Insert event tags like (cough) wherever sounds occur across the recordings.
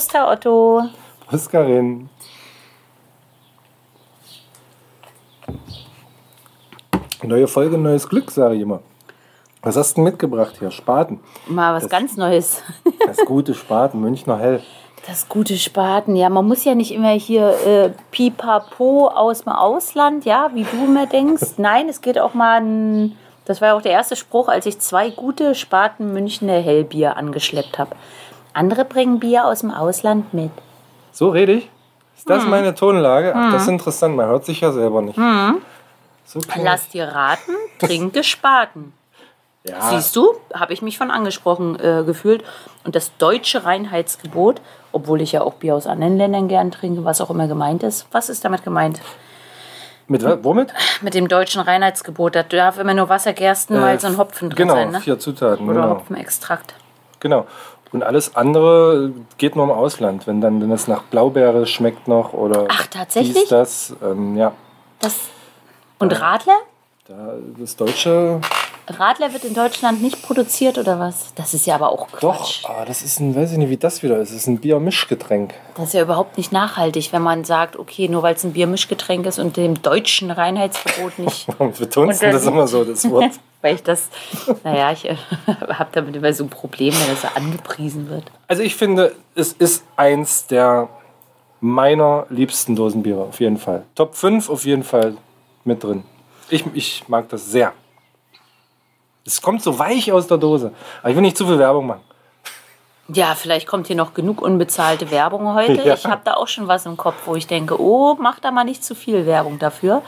Prost, Herr Otto. Prost, Karin. Neue Folge, neues Glück, sage ich immer. Was hast du denn mitgebracht hier? Spaten. Mal was Das- ganz Neues. (laughs) Das gute Spaten, Münchner Hell. Das gute Spaten, ja, man muss ja nicht immer hier äh, pipapo aus dem Ausland, ja, wie du mir denkst. (laughs) Nein, es geht auch mal ein, das war ja auch der erste Spruch, als ich zwei gute Spaten Münchner Hellbier angeschleppt habe. Andere bringen Bier aus dem Ausland mit. So rede ich? Ist das Hm. meine Tonlage? Ach, das ist interessant, man hört sich ja selber nicht. So klingt Lass dir raten, trinke Spaten. ja, Siehst du, habe ich mich von angesprochen äh, gefühlt. Und das deutsche Reinheitsgebot, obwohl ich ja auch Bier aus anderen Ländern gern trinke, was auch immer gemeint ist. Was ist damit gemeint? Mit womit? Mit dem deutschen Reinheitsgebot, da darf immer nur Wasser, Gerstenmalz und Hopfen drin genau, sein, ne? vier Zutaten. Oder genau. Hopfenextrakt. genau. Und alles andere geht nur im Ausland, wenn dann wenn es nach Blaubeere schmeckt noch oder Ach, tatsächlich? dies, das. Ähm, ja, Das und Radler? da, das Deutsche, Radler wird in Deutschland nicht produziert oder was? Das ist ja aber auch doch, Quatsch. aber das ist ein, weiß ich nicht, wie das wieder ist. Das ist ein Biermischgetränk. Das ist ja überhaupt nicht nachhaltig, wenn man sagt, okay, nur weil es ein Biermischgetränk ist und dem deutschen Reinheitsgebot nicht (laughs) Warum betonst du das immer so, das Wort? (laughs) Weil ich das, naja, ich äh, (laughs) habe damit immer so ein Problem, wenn das so angepriesen wird. Also ich finde, es ist eins der meiner liebsten Dosenbiere, auf jeden Fall. Top 5 auf jeden Fall mit drin. Ich, ich mag das sehr. Es kommt so weich aus der Dose. Aber ich will nicht zu viel Werbung machen. Ja, vielleicht kommt hier noch genug unbezahlte Werbung heute. (laughs) Ja. Ich habe da auch schon was im Kopf, wo ich denke, oh, mach da mal nicht zu viel Werbung dafür.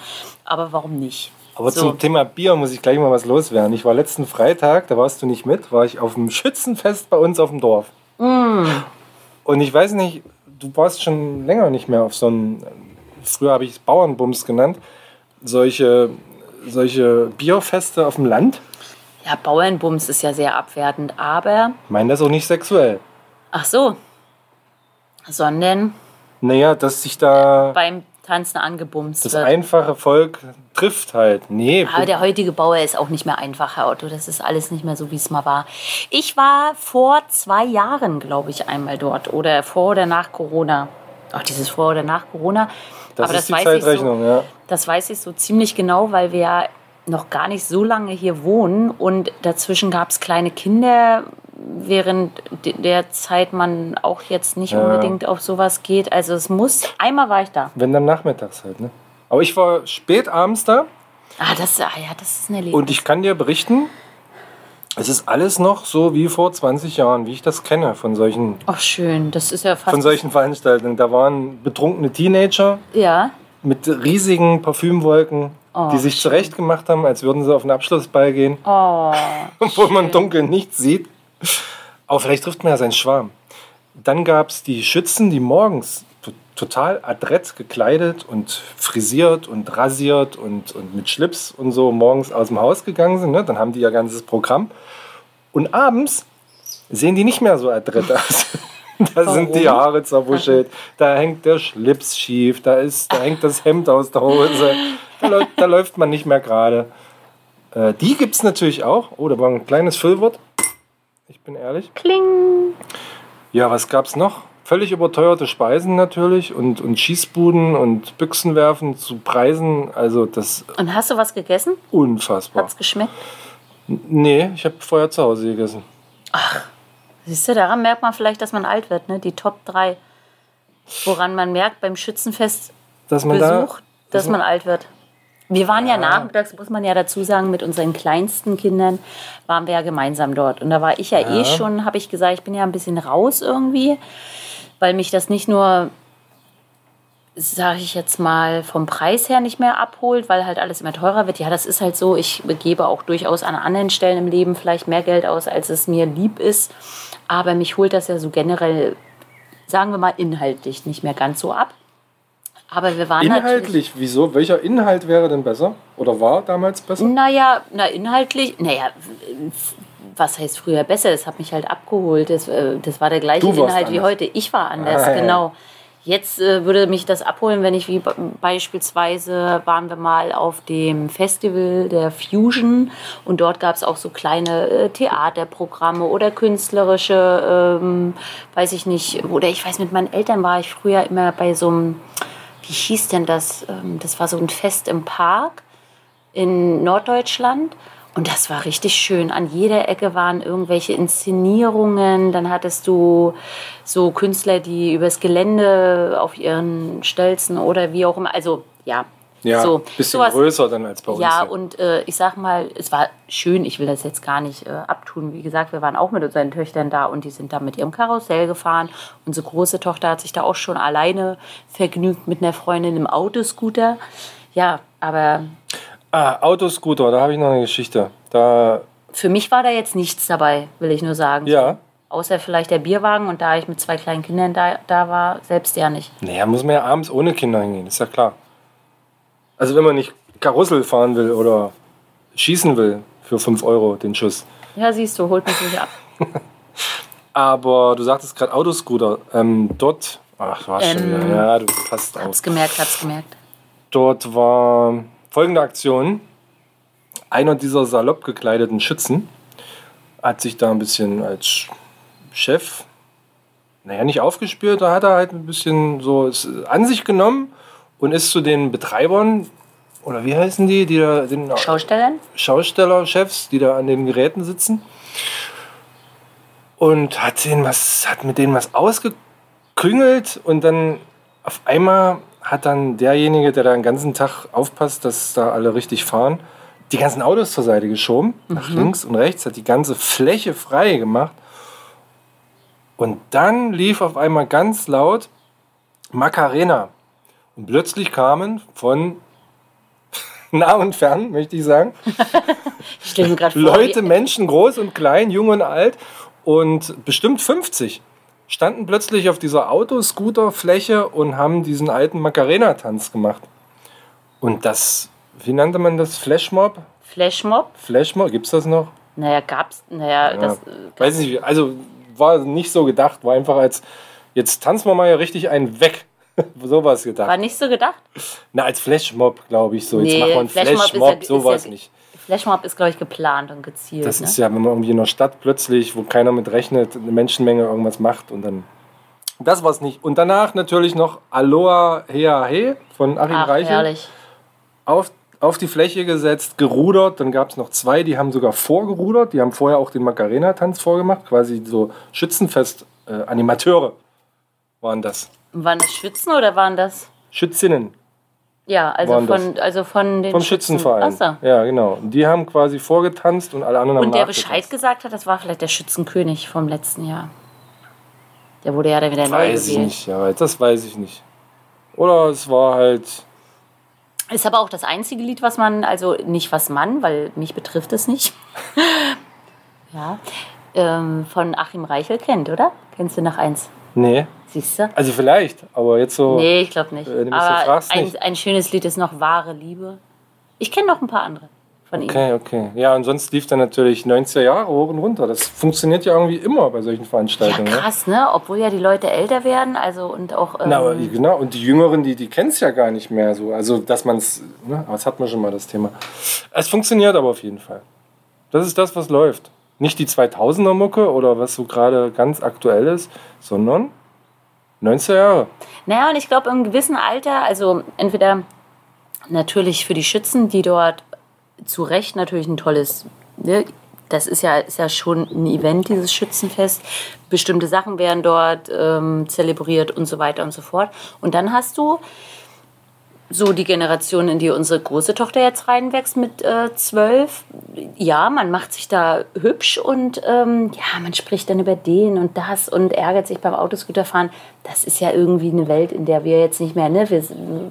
Aber warum nicht? Aber So. zum Thema Bier muss ich gleich mal was loswerden. Ich war letzten Freitag, da warst du nicht mit, war ich auf dem Schützenfest bei uns auf dem Dorf. Mm. Und ich weiß nicht, du warst schon länger nicht mehr auf so einem, früher habe ich es Bauernbums genannt, solche, solche Bierfeste auf dem Land. Ja, Bauernbums ist ja sehr abwertend, aber, Ich meine das auch nicht sexuell. ach so, sondern Naja, dass sich da beim Tanzen angebumst das wird. einfache Volk trifft halt. Nee, Aber der heutige Bauer ist auch nicht mehr einfach, Herr Otto. Das ist alles nicht mehr so, wie es mal war. Ich war vor zwei Jahren, glaube ich, einmal dort. Oder vor oder nach Corona. Ach, dieses vor oder nach Corona. das Aber ist die weiß ich so, Zeitrechnung, ja. Das weiß ich so ziemlich genau, weil wir ja noch gar nicht so lange hier wohnen und dazwischen gab es kleine Kinder, während de- der Zeit man auch jetzt nicht Ja. unbedingt auf sowas geht. Also es muss, einmal war ich da. Wenn dann nachmittags halt, ne? Aber ich war spät abends da Ah, das, ah ja, das ist ein Erlebnis. und ich kann dir berichten, es ist alles noch so wie vor 20 Jahren, wie ich das kenne von solchen, Ach schön, das ist ja fast... von solchen Veranstaltungen. Da waren betrunkene Teenager ja, mit riesigen Parfümwolken, Oh, die sich zurechtgemacht haben, als würden sie auf einen Abschlussball gehen. oh, (laughs) obwohl man dunkel nichts sieht. Aber vielleicht trifft man ja seinen Schwarm. Dann gab es die Schützen, die morgens to- total adrett gekleidet und frisiert und rasiert und, und mit Schlips und so morgens aus dem Haus gegangen sind. Ne? Dann haben die ihr ganzes Programm. Und abends sehen die nicht mehr so adrett (laughs) aus. Da sind die Warum? Haare zerwuschelt, da hängt der Schlips schief, da, ist, da hängt das Hemd aus der Hose, da, läuft, da läuft man nicht mehr gerade. Äh, die gibt es natürlich auch. Oh, da war ein kleines Füllwort. Ich bin ehrlich. kling. Ja, was gab's noch? Völlig überteuerte Speisen natürlich und, und Schießbuden und Büchsenwerfen zu Preisen. Also das Und hast du was gegessen? unfassbar. Hat's geschmeckt? Nee, ich habe vorher zu Hause gegessen. Siehst du, daran merkt man vielleicht, dass man alt wird, ne? Die Top 3. Woran man merkt beim Schützenfest Dass man Besuch, da, dass man alt wird. Wir waren ja. Ja. nachmittags, muss man ja dazu sagen, mit unseren kleinsten Kindern waren wir ja gemeinsam dort. Und da war ich ja, eh Ja. schon, habe ich gesagt, ich bin ja ein bisschen raus irgendwie, weil mich das nicht nur, sage ich jetzt mal, vom Preis her nicht mehr abholt, weil halt alles immer teurer wird. Ja, das ist halt so. Ich gebe auch durchaus an anderen Stellen im Leben vielleicht mehr Geld aus, als es mir lieb ist. Aber mich holt das ja so generell, sagen wir mal, inhaltlich nicht mehr ganz so ab. Aber wir waren inhaltlich, wieso? Welcher Inhalt wäre denn besser? Oder war damals besser? Naja, na inhaltlich, naja, was heißt früher besser? Das hat mich halt abgeholt. Das, äh, das war der gleiche Inhalt wie anders. heute. Ich war anders, Ah, genau. Jetzt äh, würde mich das abholen, wenn ich wie be- beispielsweise waren wir mal auf dem Festival der Fusion und dort gab es auch so kleine äh, Theaterprogramme oder künstlerische, ähm, weiß ich nicht, oder ich weiß, mit meinen Eltern war ich früher immer bei so einem, wie hieß denn das? Ähm, das war so ein Fest im Park in Norddeutschland. Und das war richtig schön. An jeder Ecke waren irgendwelche Inszenierungen. Dann hattest du so Künstler, die übers Gelände auf ihren Stelzen oder wie auch immer. Also ja, Ja, so bisschen sowas- größer dann als bei uns. ja, hier. und äh, ich sag mal, es war schön. Ich will das jetzt gar nicht äh, abtun. Wie gesagt, wir waren auch mit unseren Töchtern da und die sind da mit ihrem Karussell gefahren. Unsere große Tochter hat sich da auch schon alleine vergnügt mit einer Freundin im Autoscooter. Ja, aber Ah, Autoscooter, da habe ich noch eine Geschichte. Da, für mich war da jetzt nichts dabei, will ich nur sagen. ja, Außer vielleicht der Bierwagen und da ich mit zwei kleinen Kindern da, da war, selbst ja nicht. naja, muss man ja abends ohne Kinder hingehen, ist ja klar. Also wenn man nicht Karussell fahren will oder schießen will für 5 Euro den Schuss. Ja, siehst du, holt mich nicht ab. (laughs) Aber du sagtest gerade Autoscooter. Ähm, dort, ach, war schon Ähm, wieder. Ja, du passt auf. Hab's gemerkt, hab's gemerkt. Dort war folgende Aktion. Einer dieser salopp gekleideten Schützen hat sich da ein bisschen als Chef, naja, nicht aufgespielt, da hat er halt ein bisschen so an sich genommen und ist zu den Betreibern, oder wie heißen die, die da, den Schaustellern? Schaustellerchefs, die da an den Geräten sitzen. Und hat, denen was, hat mit denen was ausgeklüngelt und dann auf einmal hat dann derjenige, der da den ganzen Tag aufpasst, dass da alle richtig fahren, die ganzen Autos zur Seite geschoben, nach links und rechts, hat die ganze Fläche frei gemacht. Und dann lief auf einmal ganz laut Macarena. Und plötzlich kamen von (laughs) nah und fern, möchte ich sagen, Ich mir vor, Leute, Menschen, groß und klein, jung und alt und bestimmt 50 standen plötzlich auf dieser Autoscooterfläche und haben diesen alten Macarena-Tanz gemacht. Und das, wie nannte man das? Flashmob? Flashmob? Flashmob, gibt's das noch? Naja, gab's, naja, Ja, das, äh, weiß nicht, also war nicht so gedacht, war einfach als, jetzt tanzen wir mal ja richtig einen weg. (laughs) so war es gedacht. war nicht so gedacht. Na, als Flashmob, glaube ich so. Jetzt Nee, machen wir einen Flashmob ja- Flashmob, ist sowas ja- nicht. Flashmob ist, glaube ich, geplant und gezielt. Das ne? ist ja, wenn man irgendwie in einer Stadt plötzlich, wo keiner mit rechnet, eine Menschenmenge irgendwas macht und dann. Das war's nicht. Und danach natürlich noch Aloha Hea He von Achim Ach, Reichel herrlich. auf, auf die Fläche gesetzt, gerudert. Dann gab es noch zwei, die haben sogar vorgerudert. Die haben vorher auch den Macarena-Tanz vorgemacht. Quasi so Schützenfest-Animateure waren das. Waren das Schützen oder waren das? Schützinnen Ja, also Waren von, also von den vom Schützen. Schützenverein. Ach so. Ja, genau. Und die haben quasi vorgetanzt und alle anderen haben Und der. Bescheid gesagt hat, das war vielleicht der Schützenkönig vom letzten Jahr. Der wurde ja dann wieder neu Weiß ich nicht, ja, das weiß ich nicht. Oder es war halt. Ist aber auch das einzige Lied, was man, also nicht was man, weil mich betrifft es nicht. (laughs) ja. Ähm, von Achim Reichel kennt, oder? Kennst du noch eins? Nee. Siehst du? Also vielleicht, aber jetzt so. Nee, ich glaube nicht. Äh, Aber fragst, ein, nicht. ein schönes Lied ist noch Wahre Liebe. Ich kenne noch ein paar andere von ihm. Okay, okay. Ja, und sonst lief dann natürlich 90er Jahre hoch und runter. Das funktioniert ja irgendwie immer bei solchen Ja, Veranstaltungen. ne? krass, ne? Obwohl ja die Leute älter werden, also und auch. Ähm, Na, genau, und die Jüngeren, die, die kennen es ja gar nicht mehr so. Also, dass man es, ne, aber das hat man schon mal das Thema. Es funktioniert aber auf jeden Fall. Das ist das, was läuft. Nicht die 2000er-Mucke oder was so gerade ganz aktuell ist, sondern 90er Jahre. Naja, und ich glaube, im gewissen Alter, also entweder natürlich für die Schützen, die dort zu Recht natürlich ein tolles, ne, das ist ja, ist ja schon ein Event, dieses Schützenfest. Bestimmte Sachen werden dort ähm, zelebriert und so weiter und so fort. Und dann hast du so die Generation, in die unsere große Tochter jetzt reinwächst mit äh, zwölf. Ja, man macht sich da hübsch und ähm, ja, man spricht dann über den und das und ärgert sich beim Autoscooterfahren. Das ist ja irgendwie eine Welt, in der wir jetzt nicht mehr, ne? Wir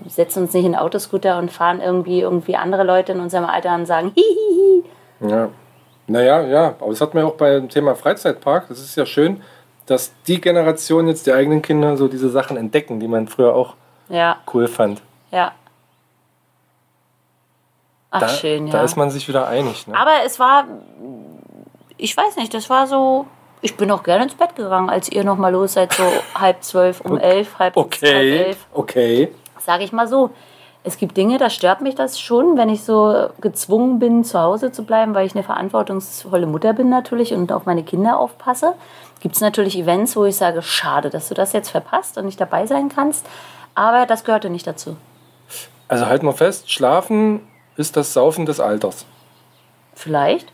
setzen uns nicht in Autoscooter und fahren irgendwie irgendwie andere Leute in unserem Alter und sagen, hihihi. Ja. Naja, ja, aber das hat man ja auch beim Thema Freizeitpark. Das ist ja schön, dass die Generation jetzt die eigenen Kinder so diese Sachen entdecken, die man früher auch Ja, cool fand. Ja. Ach, Da, schön, ja. da ist man sich wieder einig. Ne? Aber es war, ich weiß nicht, das war so, Ich bin auch gerne ins Bett gegangen, als ihr noch mal los seid, so (laughs) halb zwölf, um elf, halb, halb Okay, elf. okay. Sage ich mal so. Es gibt Dinge, da stört mich das schon, wenn ich so gezwungen bin, zu Hause zu bleiben, weil ich eine verantwortungsvolle Mutter bin natürlich und auf meine Kinder aufpasse. Gibt es natürlich Events, wo ich sage, schade, dass du das jetzt verpasst und nicht dabei sein kannst. Aber das gehörte nicht dazu. Also halten wir fest, Schlafen ist das Saufen des Alters. Vielleicht.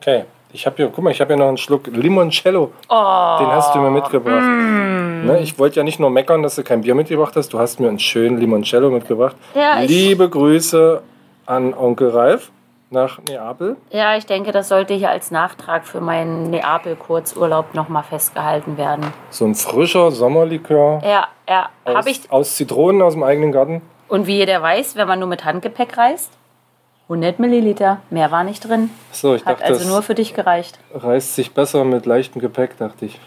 Okay. Ich habe hier, guck mal, ich habe hier noch einen Schluck Limoncello. Oh, Den hast du mir mitgebracht. Ne, ich wollte ja nicht nur meckern, dass du kein Bier mitgebracht hast. Du hast mir einen schönen Limoncello mitgebracht. Ja, Liebe Grüße an Onkel Ralf nach Neapel. Ja, ich denke, das sollte hier als Nachtrag für meinen Neapel-Kurzurlaub nochmal festgehalten werden. So ein frischer Sommerlikör Ja, ja, habe ich. aus Zitronen aus dem eigenen Garten. Und wie jeder weiß, wenn man nur mit Handgepäck reist, 100 Milliliter, mehr war nicht drin. So, ich Hat dachte, also nur für dich gereicht. reißt sich besser mit leichtem Gepäck, dachte ich.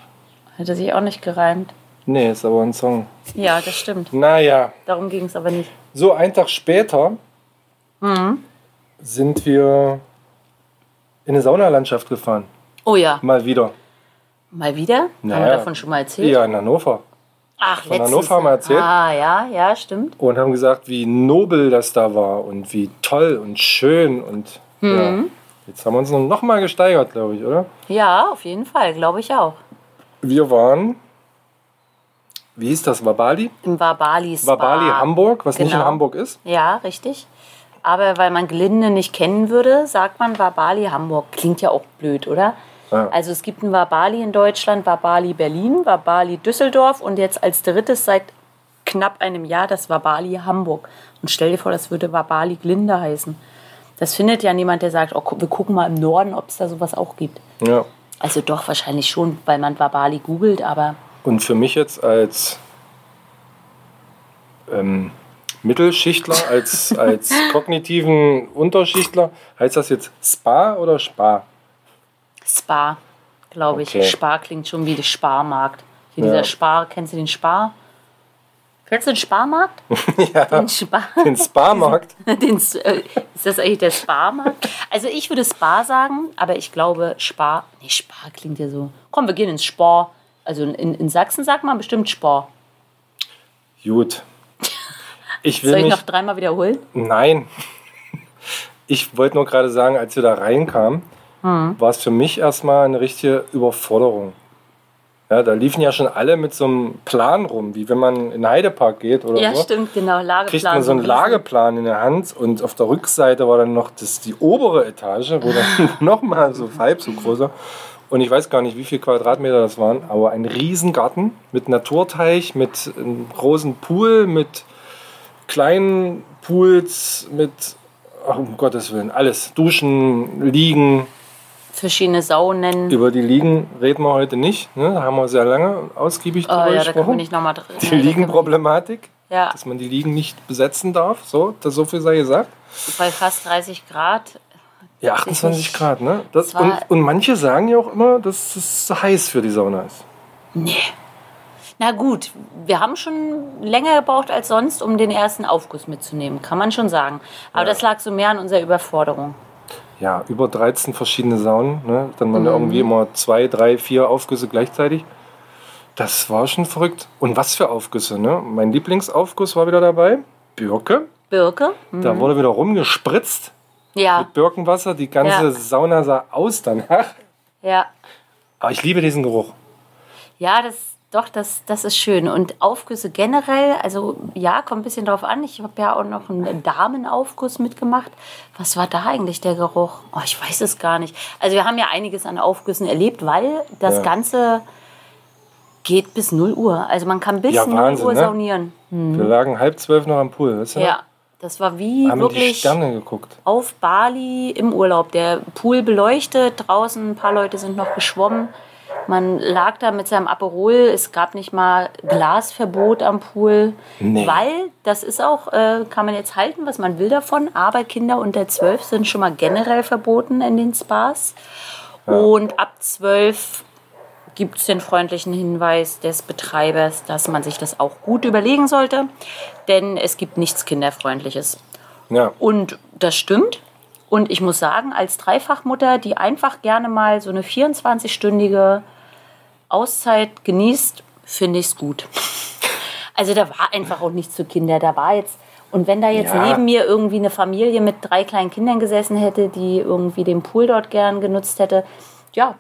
Hätte sich auch nicht gereimt. Nee, ist aber ein Song. Ja, das stimmt. Naja, Darum ging es aber nicht. so einen Tag später Mhm. sind wir in eine Saunalandschaft gefahren. Oh ja, Mal wieder. mal wieder? Haben Naja. wir davon schon mal erzählt? Ja, in Hannover. Ach, Von letztens. Hannover wir erzählt. Ah, ja, ja, stimmt. Und haben gesagt, wie nobel das da war und wie toll und schön. Und ja, Mhm. jetzt haben wir uns noch mal gesteigert, glaube ich, oder? Ja, auf jeden Fall, glaube ich auch. Wir waren, wie hieß das, Wabali? Im Wabali Spa. Wabali Hamburg, was nicht in Genau. Hamburg ist. Ja, richtig. Aber weil man Glinde nicht kennen würde, sagt man Wabali Hamburg. Klingt ja auch blöd, oder? Ja. Also es gibt ein Wabali in Deutschland, Wabali Berlin, Wabali Düsseldorf und jetzt als drittes seit knapp einem Jahr das Wabali Hamburg. Und stell dir vor, das würde Wabali Glinde heißen. Das findet ja niemand, der sagt, oh, wir gucken mal im Norden, ob es da sowas auch gibt. Ja. Also doch, wahrscheinlich schon, weil man Wabali googelt, aber Und für mich jetzt als ähm, Mittelschichtler, als, als (laughs) kognitiven Unterschichtler, heißt das jetzt Spa oder Spa? Spar, glaube ich. Okay. Spar klingt schon wie der Sparmarkt. Hier Ja. dieser Spar, kennst du den Spar? Kennst du den Sparmarkt? (laughs) ja, Den Spar. den Spa-Markt. (laughs) Den, äh, ist das eigentlich der Sparmarkt? Also ich würde Spar sagen, aber ich glaube Spar. Nee, Spar klingt ja so. Komm, wir gehen ins Spar. Also in, in Sachsen sagt man bestimmt Spar. Gut. Ich will Soll ich noch dreimal wiederholen? Nein. Ich wollte nur gerade sagen, als wir da reinkamen, Hm. war es für mich erstmal eine richtige Überforderung. Ja, da liefen ja schon alle mit so einem Plan rum, wie wenn man in Heidepark geht oder Ja, so. stimmt, genau. Lageplan. kriegt man so einen ein Lageplan in der Hand und auf der Rückseite war dann noch das, die obere Etage, wo dann (laughs) (laughs) nochmal so halb so großer. Und ich weiß gar nicht, wie viel Quadratmeter das waren, aber ein Riesengarten mit Naturteich, mit einem großen Pool, mit kleinen Pools, mit, ach, um Gottes Willen, alles. Duschen, Liegen. Verschiedene Saunen. Über die Liegen reden wir heute nicht. Ne? Da haben wir sehr lange und ausgiebig Oh, drüber ja, da können gesprochen. nicht nochmal drin. die Liegenproblematik Ja, dass man die Liegen nicht besetzen darf. So, das so viel sei gesagt. bei fast 30 Grad. Ja, ich 28 nicht. Grad, ne? Das, und, und manche sagen ja auch immer, dass es zu heiß für die Sauna ist. Nee. Na gut, wir haben schon länger gebraucht als sonst, um den ersten Aufguss mitzunehmen, kann man schon sagen. Aber Ja. das lag so mehr an unserer Überforderung. Ja, über 13 verschiedene Saunen. Ne? Dann Mhm. waren da irgendwie immer zwei, drei, vier Aufgüsse gleichzeitig. Das war schon verrückt. Und was für Aufgüsse, ne? Mein Lieblingsaufguss war wieder dabei. Birke. Birke? Hm. Da wurde wieder rumgespritzt Ja, mit Birkenwasser. Die ganze Ja. Sauna sah aus danach. ja. Aber ich liebe diesen Geruch. Ja, das, doch, das, das ist schön. Und Aufgüsse generell, also ja, kommt ein bisschen drauf an. Ich habe ja auch noch einen Damenaufguss mitgemacht. Was war da eigentlich der Geruch? Oh, ich weiß es gar nicht. Also wir haben ja einiges an Aufgüssen erlebt, weil das Ja. Ganze geht bis 0 Uhr. Also man kann bis Ja, 0 Wahnsinn, Uhr ne? saunieren. Wir lagen halb zwölf noch am Pool. Weißt du? Ja, das war wie Haben die wirklich Sterne geguckt. auf Bali im Urlaub. Der Pool beleuchtet, draußen ein paar Leute sind noch geschwommen. Man lag da mit seinem Aperol. Es gab nicht mal Glasverbot am Pool, Nee. weil das ist auch, äh, kann man jetzt halten, was man will davon. Aber Kinder unter 12 sind schon mal generell verboten in den Spas. Und ab 12 gibt es den freundlichen Hinweis des Betreibers, dass man sich das auch gut überlegen sollte, denn es gibt nichts Kinderfreundliches. Ja. Und das stimmt. Und ich muss sagen, als Dreifachmutter, die einfach gerne mal so eine 24-stündige Auszeit genießt, finde ich es gut. Also da war einfach auch nichts für Kinder. Da war jetzt, und wenn da jetzt Ja. neben mir irgendwie eine Familie mit drei kleinen Kindern gesessen hätte, die irgendwie den Pool dort gern genutzt hätte, ja,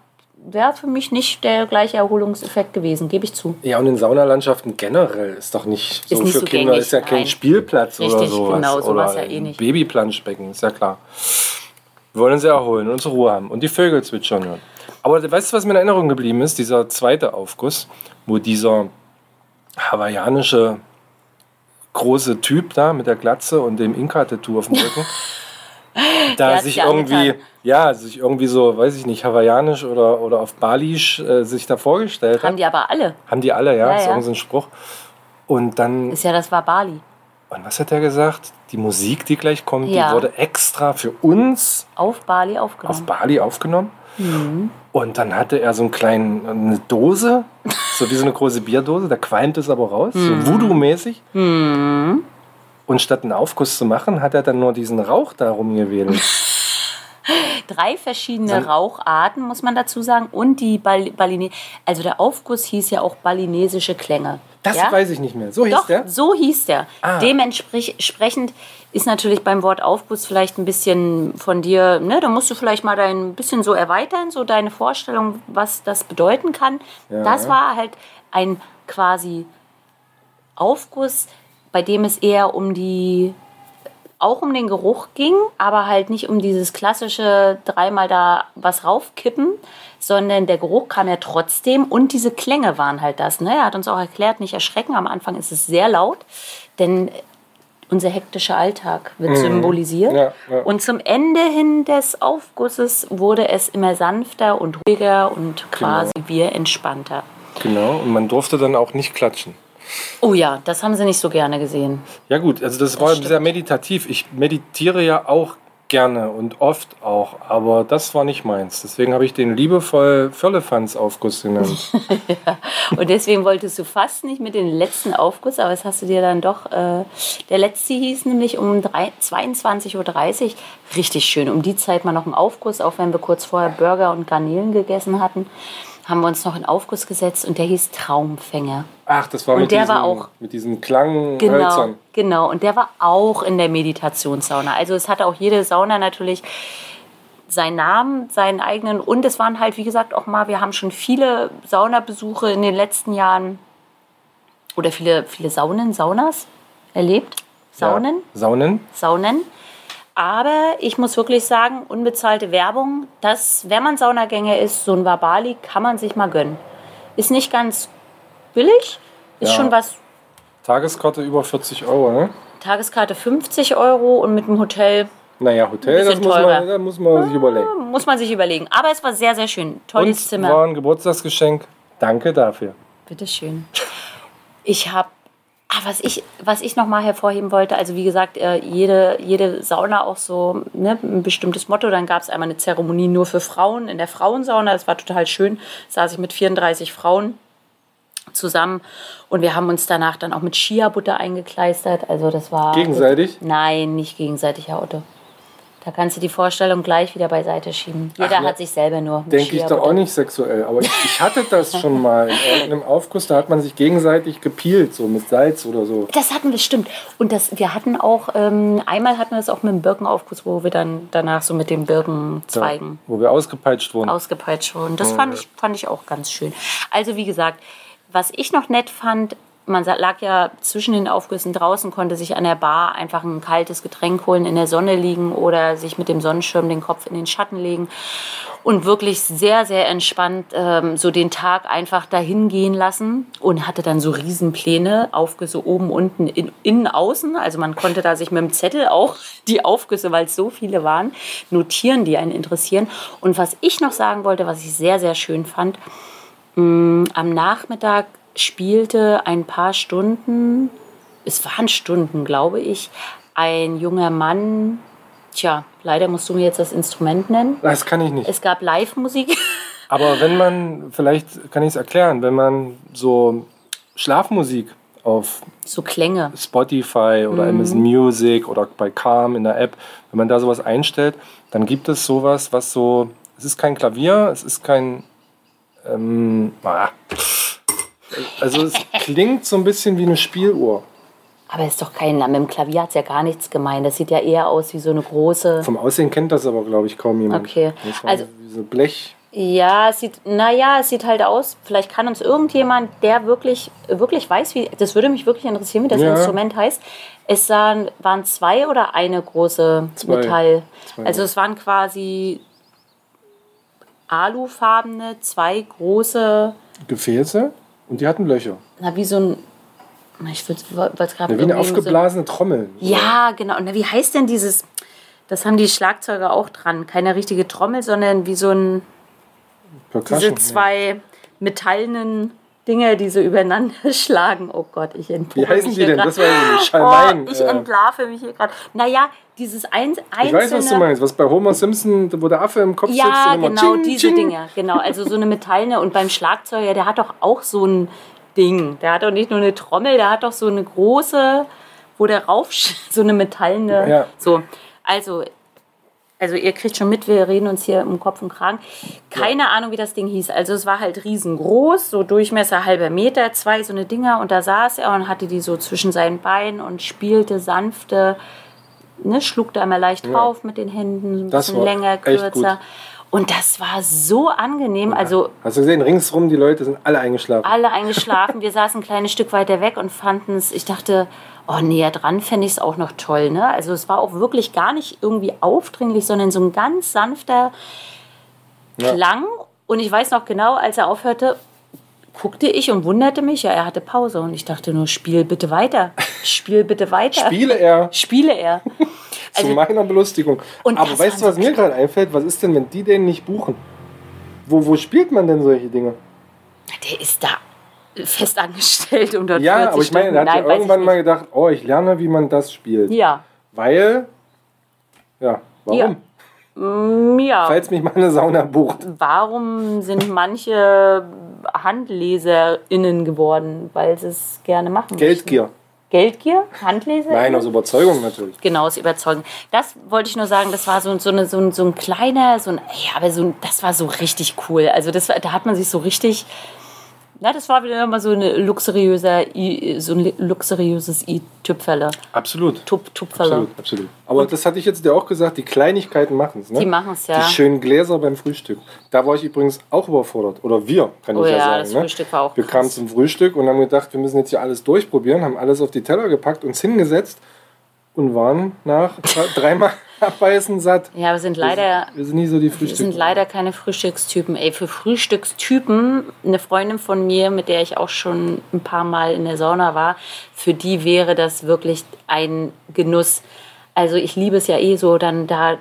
wäre für mich nicht der gleiche Erholungseffekt gewesen, gebe ich zu. Ja, und in Saunalandschaften generell ist doch nicht so Ist nicht für so Kinder, gängig, ist ja kein nein. Spielplatz oder Richtig, sowas. genau, sowas oder ja eh nicht. Babyplanschbecken, ist ja klar. Wir wollen uns erholen und zur Ruhe haben und die Vögel zwitschern hören. Aber weißt du, was mir in Erinnerung geblieben ist? Dieser zweite Aufguss, wo dieser hawaiianische große Typ da mit der Glatze und dem Inka-Tattoo auf dem Rücken, (laughs) (laughs) da sich irgendwie, angetan. ja, sich irgendwie so, weiß ich nicht, hawaiianisch oder, oder auf Balisch äh, sich da vorgestellt hat. Haben die aber alle. Haben die alle, ja, Ja, ist ja. irgendein so Spruch. Und dann, Ist ja, das war Bali. und was hat er gesagt? Die Musik, die gleich kommt, Ja. die wurde extra für uns Auf Bali auf aufgenommen. Bali aufgenommen. Mhm. Und dann hatte er so einen kleinen, eine Dose, so wie so eine große Bierdose, da qualmt es aber raus, Mhm. so Voodoo-mäßig. Und statt einen Aufguss zu machen, hat er dann nur diesen Rauch da rumgewedelt. (laughs) Drei verschiedene So Raucharten, muss man dazu sagen. Und die Bal Baline also der Aufguss hieß ja auch balinesische Klänge. Das ja? weiß ich nicht mehr. So hieß Doch, der? so hieß der. Ah. Dementsprechend ist natürlich beim Wort Aufguss vielleicht ein bisschen von dir, ne, da musst du vielleicht mal dein bisschen so erweitern, so deine Vorstellung, was das bedeuten kann. Ja. Das war halt ein quasi Aufguss, bei dem es eher um die auch um den Geruch ging, aber halt nicht um dieses klassische dreimal da was raufkippen, sondern der Geruch kam ja trotzdem und diese Klänge waren halt das. Ne? Er hat uns auch erklärt, nicht erschrecken, am Anfang ist es sehr laut, denn unser hektischer Alltag wird symbolisiert. Mhm. Ja, ja. Und zum Ende hin des Aufgusses wurde es immer sanfter und ruhiger und quasi wir entspannter. Genau, und man durfte dann auch nicht klatschen. Oh ja, das haben sie nicht so gerne gesehen. Ja gut, also das, war stimmt. sehr meditativ. Ich meditiere ja auch gerne und oft auch, aber das war nicht meins. Deswegen habe ich den liebevoll Firlefanz-Aufguss genannt. (laughs) Und deswegen wolltest du fast nicht mit den letzten Aufguss, aber das hast du dir dann doch. Äh, der letzte hieß nämlich um drei- 22.30 Uhr. Richtig schön. Um die Zeit mal noch einen Aufguss, auch wenn wir kurz vorher Burger und Garnelen gegessen hatten, haben wir uns noch einen Aufguss gesetzt und der hieß Traumfänger. Ach, das war Und mit, der diesen, war auch- mit diesen Klanghölzern. Genau, genau. Und der war auch in der Meditationssauna. Also es hatte auch jede Sauna natürlich seinen Namen, seinen eigenen. Und es waren halt, wie gesagt, auch mal, wir haben schon viele Saunabesuche in den letzten Jahren oder viele, viele Saunen, Saunas erlebt. Saunen, Ja. Saunen? Saunen. Aber ich muss wirklich sagen, unbezahlte Werbung, dass, wenn man Saunagänger ist, so ein Wabali kann man sich mal gönnen. Ist nicht ganz billig, ist Ja. schon was Tageskarte über 40 Euro, ne? Tageskarte 50 Euro und mit dem Hotel Naja, Hotel, Ein das muss teurer. man, da muss man sich überlegen. muss man sich überlegen. Aber es war sehr, sehr schön. Tolles Und Zimmer. war ein Geburtstagsgeschenk. Danke dafür. Bitteschön. Ich habe, ah, was ich, was ich noch mal hervorheben wollte, also wie gesagt, äh, jede, jede Sauna auch so ne, ein bestimmtes Motto. Dann gab es einmal eine Zeremonie nur für Frauen in der Frauensauna. Das war total schön. Saß ich mit 34 Frauen zusammen und wir haben uns danach dann auch mit Chia-Butter eingekleistert. Also das war Gegenseitig? Nein, nicht gegenseitig, Herr Otto. Da kannst du die Vorstellung gleich wieder beiseite schieben. Jeder ne, hat sich selber nur. Denke ich doch auch nicht sexuell. Aber ich, ich hatte (laughs) das schon mal in irgendeinem Aufguss. Da hat man sich gegenseitig gepielt, so mit Salz oder so. Das hatten wir, stimmt. Und das, wir hatten auch, ähm, einmal hatten wir das auch mit dem Birkenaufguss, wo wir dann danach so mit den Birkenzweigen Wo wir ausgepeitscht wurden. ausgepeitscht wurden. Das fand, ich, fand ich auch ganz schön. Also wie gesagt, was ich noch nett fand, man lag ja zwischen den Aufgüssen draußen, konnte sich an der Bar einfach ein kaltes Getränk holen, in der Sonne liegen oder sich mit dem Sonnenschirm den Kopf in den Schatten legen und wirklich sehr, sehr entspannt ähm, so den Tag einfach dahin gehen lassen und hatte dann so Riesenpläne, Aufgüsse oben, unten, in, innen, außen. Also man konnte da sich mit dem Zettel auch (laughs) die Aufgüsse, weil es so viele waren, notieren, die einen interessieren. Und was ich noch sagen wollte, was ich sehr, sehr schön fand, mh, am Nachmittag spielte ein paar Stunden, es waren Stunden, glaube ich, ein junger Mann, tja, leider musst du mir jetzt das Instrument nennen. Das kann ich nicht. Es gab Live-Musik. (laughs) Aber wenn man, vielleicht kann ich es erklären, wenn man so Schlafmusik auf So Klänge. Spotify oder Mhm. Amazon Music oder bei Calm in der App, wenn man da sowas einstellt, dann gibt es sowas, was so, es ist kein Klavier, es ist kein, ähm, ah, Also es klingt so ein bisschen wie eine Spieluhr. Aber ist doch kein, mit dem Klavier hat es ja gar nichts gemeint. Das sieht ja eher aus wie so eine große. Vom Aussehen kennt das aber, glaube ich, kaum jemand. Okay. Also- wie so Blech. Ja, es sieht, naja, es sieht halt aus. Vielleicht kann uns irgendjemand, der wirklich, wirklich weiß, wie, das würde mich wirklich interessieren, wie das Ja. Instrument heißt. Es sahen, waren zwei oder eine große Zwei. Metall. Zwei. Also es waren quasi alufarbene, zwei große, Gefäße und die hatten Löcher. na wie so ein, na, ich wollte gerade Ja, wie eine aufgeblasene Trommel. Ja, genau. Und wie heißt denn dieses? Das haben die Schlagzeuger auch dran. Keine richtige Trommel, sondern wie so ein Percussion. diese zwei metallenen Dinge, die so übereinander (laughs) schlagen. Oh Gott, ich entlarve Wie heißen mich die denn? grad. Das war ja Schalmein. Oh, ich äh, entlarve mich hier gerade. Naja, dieses ein, einzelne... ich weiß, was du meinst. Was bei Homer Simpson, wo der Affe im Kopf sitzt Ja, und immer genau, tsching, diese tsching. Dinge. Genau, also so eine metallene. Und beim Schlagzeuger, der hat doch auch so ein Ding. Der hat doch nicht nur eine Trommel, der hat doch so eine große, wo der rauf, (laughs) so eine metallene. Ja. So, also, also ihr kriegt schon mit, wir reden uns hier um Kopf und Kragen. Keine Ahnung, wie das Ding hieß. Also es war halt riesengroß, so Durchmesser halber Meter, zwei so eine Dinger. Und da saß er und hatte die so zwischen seinen Beinen und spielte sanfte, ne, schlug da immer leicht drauf mit den Händen, ein Das bisschen länger, kürzer. Und das war so angenehm. Also Hast du gesehen, ringsrum die Leute sind alle eingeschlafen. alle eingeschlafen. Wir saßen ein kleines Stück weiter weg und fanden es, ich dachte, oh, näher dran fände ich es auch noch toll. Ne? Also es war auch wirklich gar nicht irgendwie aufdringlich, sondern so ein ganz sanfter Ja. Klang. Und ich weiß noch genau, als er aufhörte, guckte ich und wunderte mich, ja, er hatte Pause. Und ich dachte nur, spiel bitte weiter. Spiel bitte weiter. Spiele er Spiele er. (laughs) zu meiner Belustigung. Aber weißt du, was mir gerade einfällt? Was ist denn, wenn die den nicht buchen? Wo, wo spielt man denn solche Dinge? Der ist da fest angestellt und dort Ja, 40 aber ich meine, hat Stunden. ja Nein, weiß irgendwann mal gedacht, oh, ich lerne, wie man das spielt. Ja. Weil, ja, warum? Mm, Ja. Falls mich mal eine Sauna bucht. Warum sind manche HandleserInnen geworden? Weil sie es gerne machen. möchten. Geldgier. Geldgier? Handleser? Nein, aus Überzeugung natürlich. Genau, aus Überzeugung. Das wollte ich nur sagen, das war so, so, eine, so, ein, so ein kleiner, so ein, ja, aber so ein, das war so richtig cool. Also das, war- da hat man sich so richtig, na, das war wieder mal so eine luxuriöser, I- so ein luxuriöses i-Tüpferle. Absolut. Tup, Tupferle. Absolut, absolut. Aber das hatte ich jetzt dir auch gesagt, die Kleinigkeiten machen es. Ne? Die machen's, ja. Die schönen Gläser beim Frühstück. Da war ich übrigens auch überfordert. Oder wir, kann Oh ich ja, ja, sagen. das ne? Frühstück war auch Wir krass. kamen zum Frühstück und haben gedacht, wir müssen jetzt hier alles durchprobieren, haben alles auf die Teller gepackt, uns hingesetzt und waren nach drei- dreimal (laughs) abbeißen satt. Ja, wir sind leider Wir sind nie so die Wir sind leider keine Frühstückstypen. Ey, für Frühstückstypen, eine Freundin von mir, mit der ich auch schon ein paar Mal in der Sauna war, für die wäre das wirklich ein Genuss. Also ich liebe es ja eh so, dann da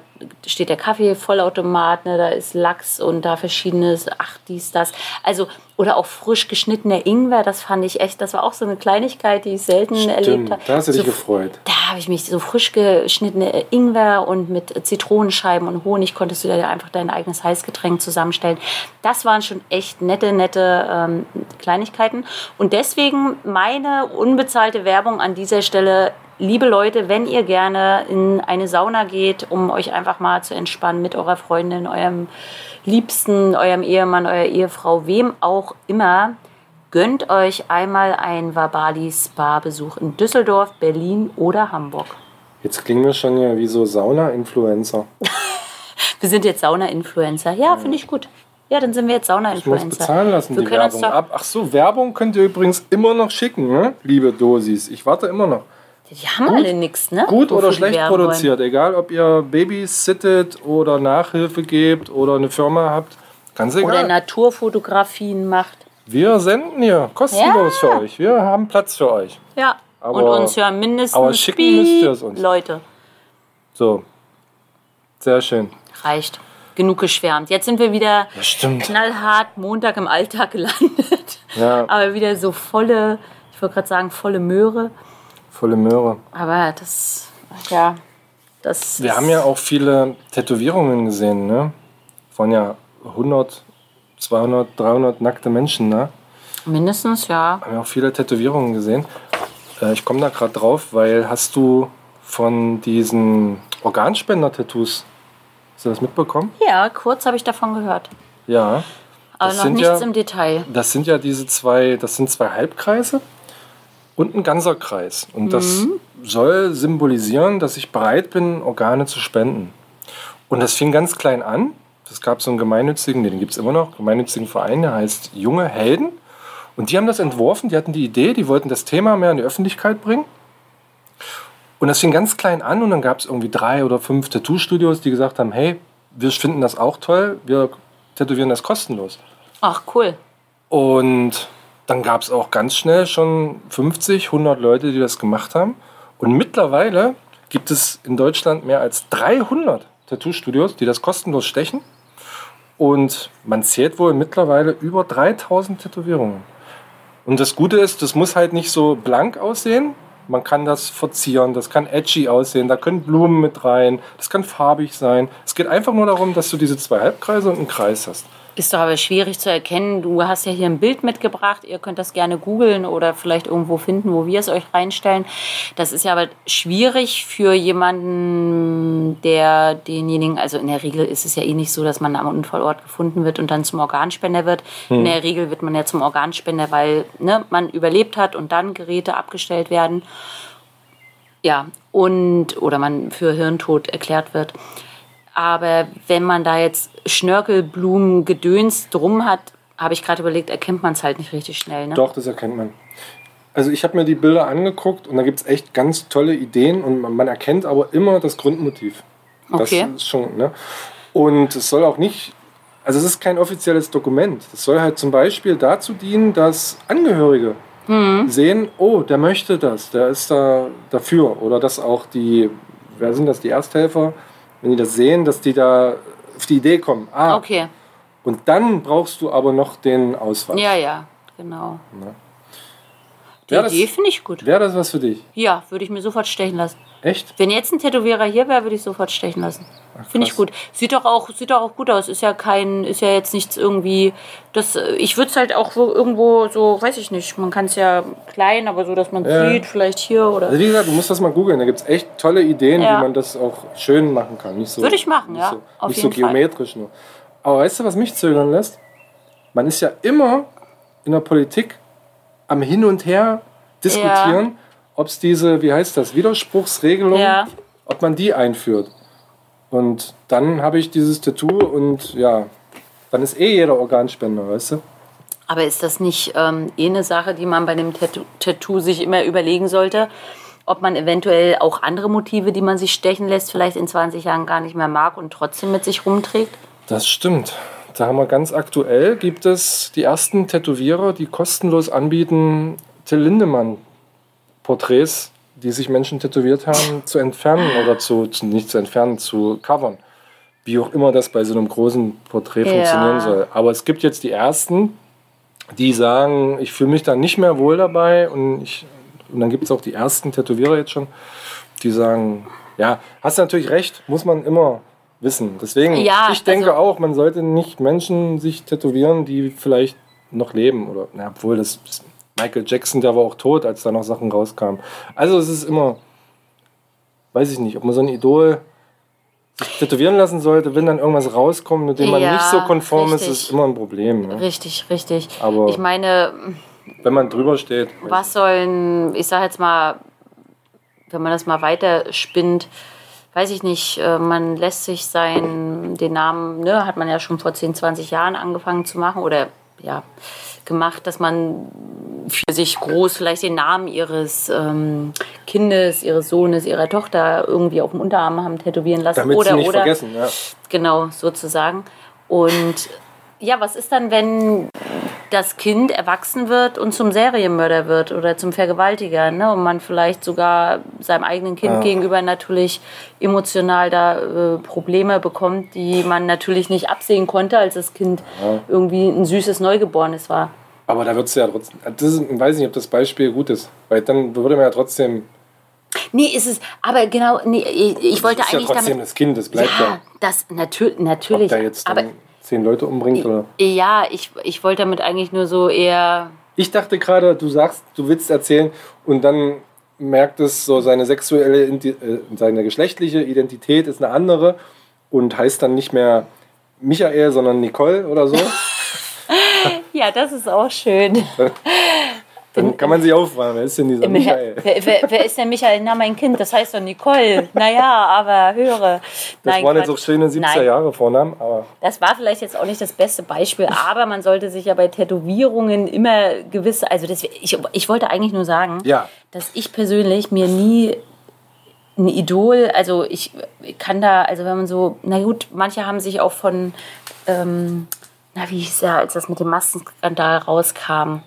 steht der Kaffee, Vollautomat, ne, da ist Lachs und da verschiedenes, ach dies, das. Also, oder auch frisch geschnittener Ingwer, das fand ich echt, das war auch so eine Kleinigkeit, die ich selten erlebt Stimmt, habe. da hast du dich so, gefreut. da habe ich mich so frisch geschnittene Ingwer und mit Zitronenscheiben und Honig konntest du da einfach dein eigenes Heißgetränk zusammenstellen. Das waren schon echt nette, nette ähm, Kleinigkeiten. Und deswegen meine unbezahlte Werbung an dieser Stelle. Liebe Leute, wenn ihr gerne in eine Sauna geht, um euch einfach mal zu entspannen mit eurer Freundin, eurem Liebsten, eurem Ehemann, eurer Ehefrau, wem auch immer, Gönnt euch einmal einen Vabali Spa-Besuch in Düsseldorf, Berlin oder Hamburg. Jetzt klingen wir schon ja wie so Sauna-Influencer. (laughs) Wir sind jetzt Sauna-Influencer. Ja, finde ich gut. Ja, dann sind wir jetzt Ich muss Sauna-Influencer. bezahlen lassen, Wir die Werbung ab. Ach so, Werbung könnt ihr übrigens immer noch schicken, ne? liebe Dosis. Ich warte immer noch. Die haben alle nichts, ne? Gut Wofür oder schlecht produziert, egal ob ihr Babys sittet oder Nachhilfe gebt oder eine Firma habt. Ganz Wollen. Oder egal. Naturfotografien macht. Wir senden hier kostenlos Ja. für euch. Wir haben Platz für euch. Ja. Aber- Und uns hören mindestens aber schicken müsst ihr es uns. Leute. So. Sehr schön. Reicht. Genug geschwärmt. Jetzt sind wir wieder stimmt. knallhart Montag im Alltag gelandet. Ja. Aber wieder so volle, ich wollte gerade sagen, volle Möhre. Volle Möhre. Aber das, ja, das Wir haben ja auch viele Tätowierungen gesehen, ne? Von ja 100, 200, 300 nackte Menschen, ne? mindestens, ja. haben ja auch viele Tätowierungen gesehen. Äh, ich komme da gerade drauf, weil hast du von diesen Organspender-Tattoos, hast du das mitbekommen? Ja, kurz habe ich davon gehört. Ja. Aber noch nichts ja- im Detail. Das sind ja diese zwei, das sind zwei Halbkreise und ein ganzer Kreis. Und das soll symbolisieren, dass ich bereit bin, Organe zu spenden. Und das fing ganz klein an. Es gab so einen gemeinnützigen, den gibt es immer noch, gemeinnützigen Verein, der heißt Junge Helden. Und die haben das entworfen, die hatten die Idee, die wollten das Thema mehr in die Öffentlichkeit bringen. Und das fing ganz klein an und dann gab es irgendwie drei oder fünf Tattoo-Studios, die gesagt haben, hey, wir finden das auch toll, wir tätowieren das kostenlos. Ach, cool. Und dann gab es auch ganz schnell schon 50, 100 Leute, die das gemacht haben. Und mittlerweile gibt es in Deutschland mehr als 300 Tattoo-Studios, die das kostenlos stechen. Und man zählt wohl mittlerweile über 3000 Tätowierungen. Und das Gute ist, das muss halt nicht so blank aussehen. Man kann das verzieren, das kann edgy aussehen, da können Blumen mit rein, das kann farbig sein. Es geht einfach nur darum, dass du diese zwei Halbkreise und einen Kreis hast. Ist doch aber schwierig zu erkennen. Du hast ja hier ein Bild mitgebracht. Ihr könnt das gerne googeln oder vielleicht irgendwo finden, wo wir es euch reinstellen. Das ist ja aber schwierig für jemanden, der denjenigen, also in der Regel ist es ja eh nicht so, dass man am Unfallort gefunden wird und dann zum Organspender wird. In der Regel wird man ja zum Organspender, weil ne, man überlebt hat und dann Geräte abgestellt werden. Ja, und oder man für Hirntod erklärt wird. Aber wenn man da jetzt Schnörkelblumen, Gedöns drum hat, habe ich gerade überlegt, erkennt man es halt nicht richtig schnell. Ne? Doch, das erkennt man. Also ich habe mir die Bilder angeguckt und da gibt es echt ganz tolle Ideen und man, man erkennt aber immer das Grundmotiv. Okay. Das ist schon, ne? Und es soll auch nicht, also es ist kein offizielles Dokument. Es soll halt zum Beispiel dazu dienen, dass Angehörige Mhm. sehen, oh, der möchte das, der ist da dafür. Oder dass auch die, wer sind das, die Ersthelfer, wenn die das sehen, dass die da auf die Idee kommen. Ah, Okay, und dann brauchst du aber noch den Ausweis. ja, ja, genau. Die Wäre das, Idee finde ich gut. wär das was für dich? Ja, würde ich mir sofort stechen lassen. Echt? Wenn jetzt ein Tätowierer hier wäre, würde ich sofort stechen lassen. Finde ich gut. Sieht doch auch, sieht doch auch gut aus. Ist ja kein, ist ja jetzt nichts irgendwie. Das, äh, ich würde es halt auch wo- irgendwo so, weiß ich nicht. Man kann es ja klein, aber so, dass man Ja. sieht, vielleicht hier oder. Also wie gesagt, du musst das mal googeln. Da gibt es echt tolle Ideen, Ja. wie man das auch schön machen kann. Nicht so, Würde ich machen, ja, So, auf nicht jeden so Fall. geometrisch nur. Aber weißt du, was mich zögern lässt? Man ist ja immer in der Politik am Hin und Her diskutieren, ob es diese, wie heißt das, Widerspruchsregelung, Ja. ob man die einführt. Und dann habe ich dieses Tattoo und ja, dann ist eh jeder Organspender, weißt du? Aber ist das nicht ähm, eh eine Sache, die man bei dem Tattoo, Tattoo sich immer überlegen sollte? Ob man eventuell auch andere Motive, die man sich stechen lässt, vielleicht in 20 Jahren gar nicht mehr mag und trotzdem mit sich rumträgt? Das stimmt. Da haben wir ganz aktuell, gibt es die ersten Tätowierer, die kostenlos anbieten, Till Lindemann Porträts, die sich Menschen tätowiert haben, zu entfernen oder zu, zu nicht zu entfernen, zu covern. Wie auch immer das bei so einem großen Porträt Ja. funktionieren soll. Aber es gibt jetzt die ersten, die sagen, ich fühle mich da nicht mehr wohl dabei und, ich, und dann gibt es auch die ersten Tätowierer jetzt schon, die sagen, ja, hast du natürlich recht, muss man immer wissen. Deswegen, Ja, ich denke also- auch, man sollte nicht Menschen sich tätowieren, die vielleicht noch leben oder, na, obwohl das Michael Jackson, der war auch tot, als da noch Sachen rauskamen. Also es ist immer, weiß ich nicht, ob man so ein Idol sich tätowieren lassen sollte, wenn dann irgendwas rauskommt, mit dem man Ja, nicht so konform ist, richtig. ist immer ein Problem. Ne? Richtig, richtig. Aber- ich meine, Wenn man drüber steht. was sollen, ich sage jetzt mal, wenn man das mal weiter spinnt, weiß ich nicht, äh, man lässt sich sein, den Namen, ne, hat man ja schon vor 10, 20 Jahren angefangen zu machen oder ja, gemacht, dass man für sich groß vielleicht den Namen ihres ähm, Kindes, ihres Sohnes, ihrer Tochter irgendwie auf dem Unterarm haben tätowieren lassen. Damit oder, sie nicht oder, vergessen. Ja. Genau, sozusagen. Und ja, was ist dann, wenn das Kind erwachsen wird und zum Serienmörder wird oder zum Vergewaltiger, ne? Und man vielleicht sogar seinem eigenen Kind Ja. gegenüber natürlich emotional da äh, Probleme bekommt, die man natürlich nicht absehen konnte, als das Kind irgendwie ein süßes Neugeborenes war. Aber da wird es ja trotzdem. Das ist, ich weiß nicht, ob das Beispiel gut ist. Weil dann würde man ja trotzdem. Nee, ist es, aber genau, nee, ich, ich wollte das ist ja eigentlich trotzdem damit. das Kind, das bleibt ja. Ja, das natür Ob natürlich. der jetzt aber zehn Leute umbringt oder. ja, ich, ich wollte damit eigentlich nur so eher. Ich dachte gerade, du sagst, du willst erzählen und dann merkt es so, seine sexuelle, äh, seine geschlechtliche Identität ist eine andere und heißt dann nicht mehr Michael, sondern Nicole oder so. (laughs) Ja, das ist auch schön. (laughs) Dann kann man sich auffahren. Wer ist denn dieser Michael? Wer, wer, wer ist denn Michael? Na, mein Kind, das heißt doch Nicole. Naja, aber höre. Das Nein, waren jetzt auch schöne 70er Nein. Jahre Vornamen, aber Das war vielleicht jetzt auch nicht das beste Beispiel, aber man sollte sich ja bei Tätowierungen immer gewisse, also das, ich, ich wollte eigentlich nur sagen, Ja. dass ich persönlich mir nie ein Idol, also ich kann da, also wenn man so, na gut, manche haben sich auch von, ähm, na wie hieß er, als das mit dem Maskenskandal rauskam.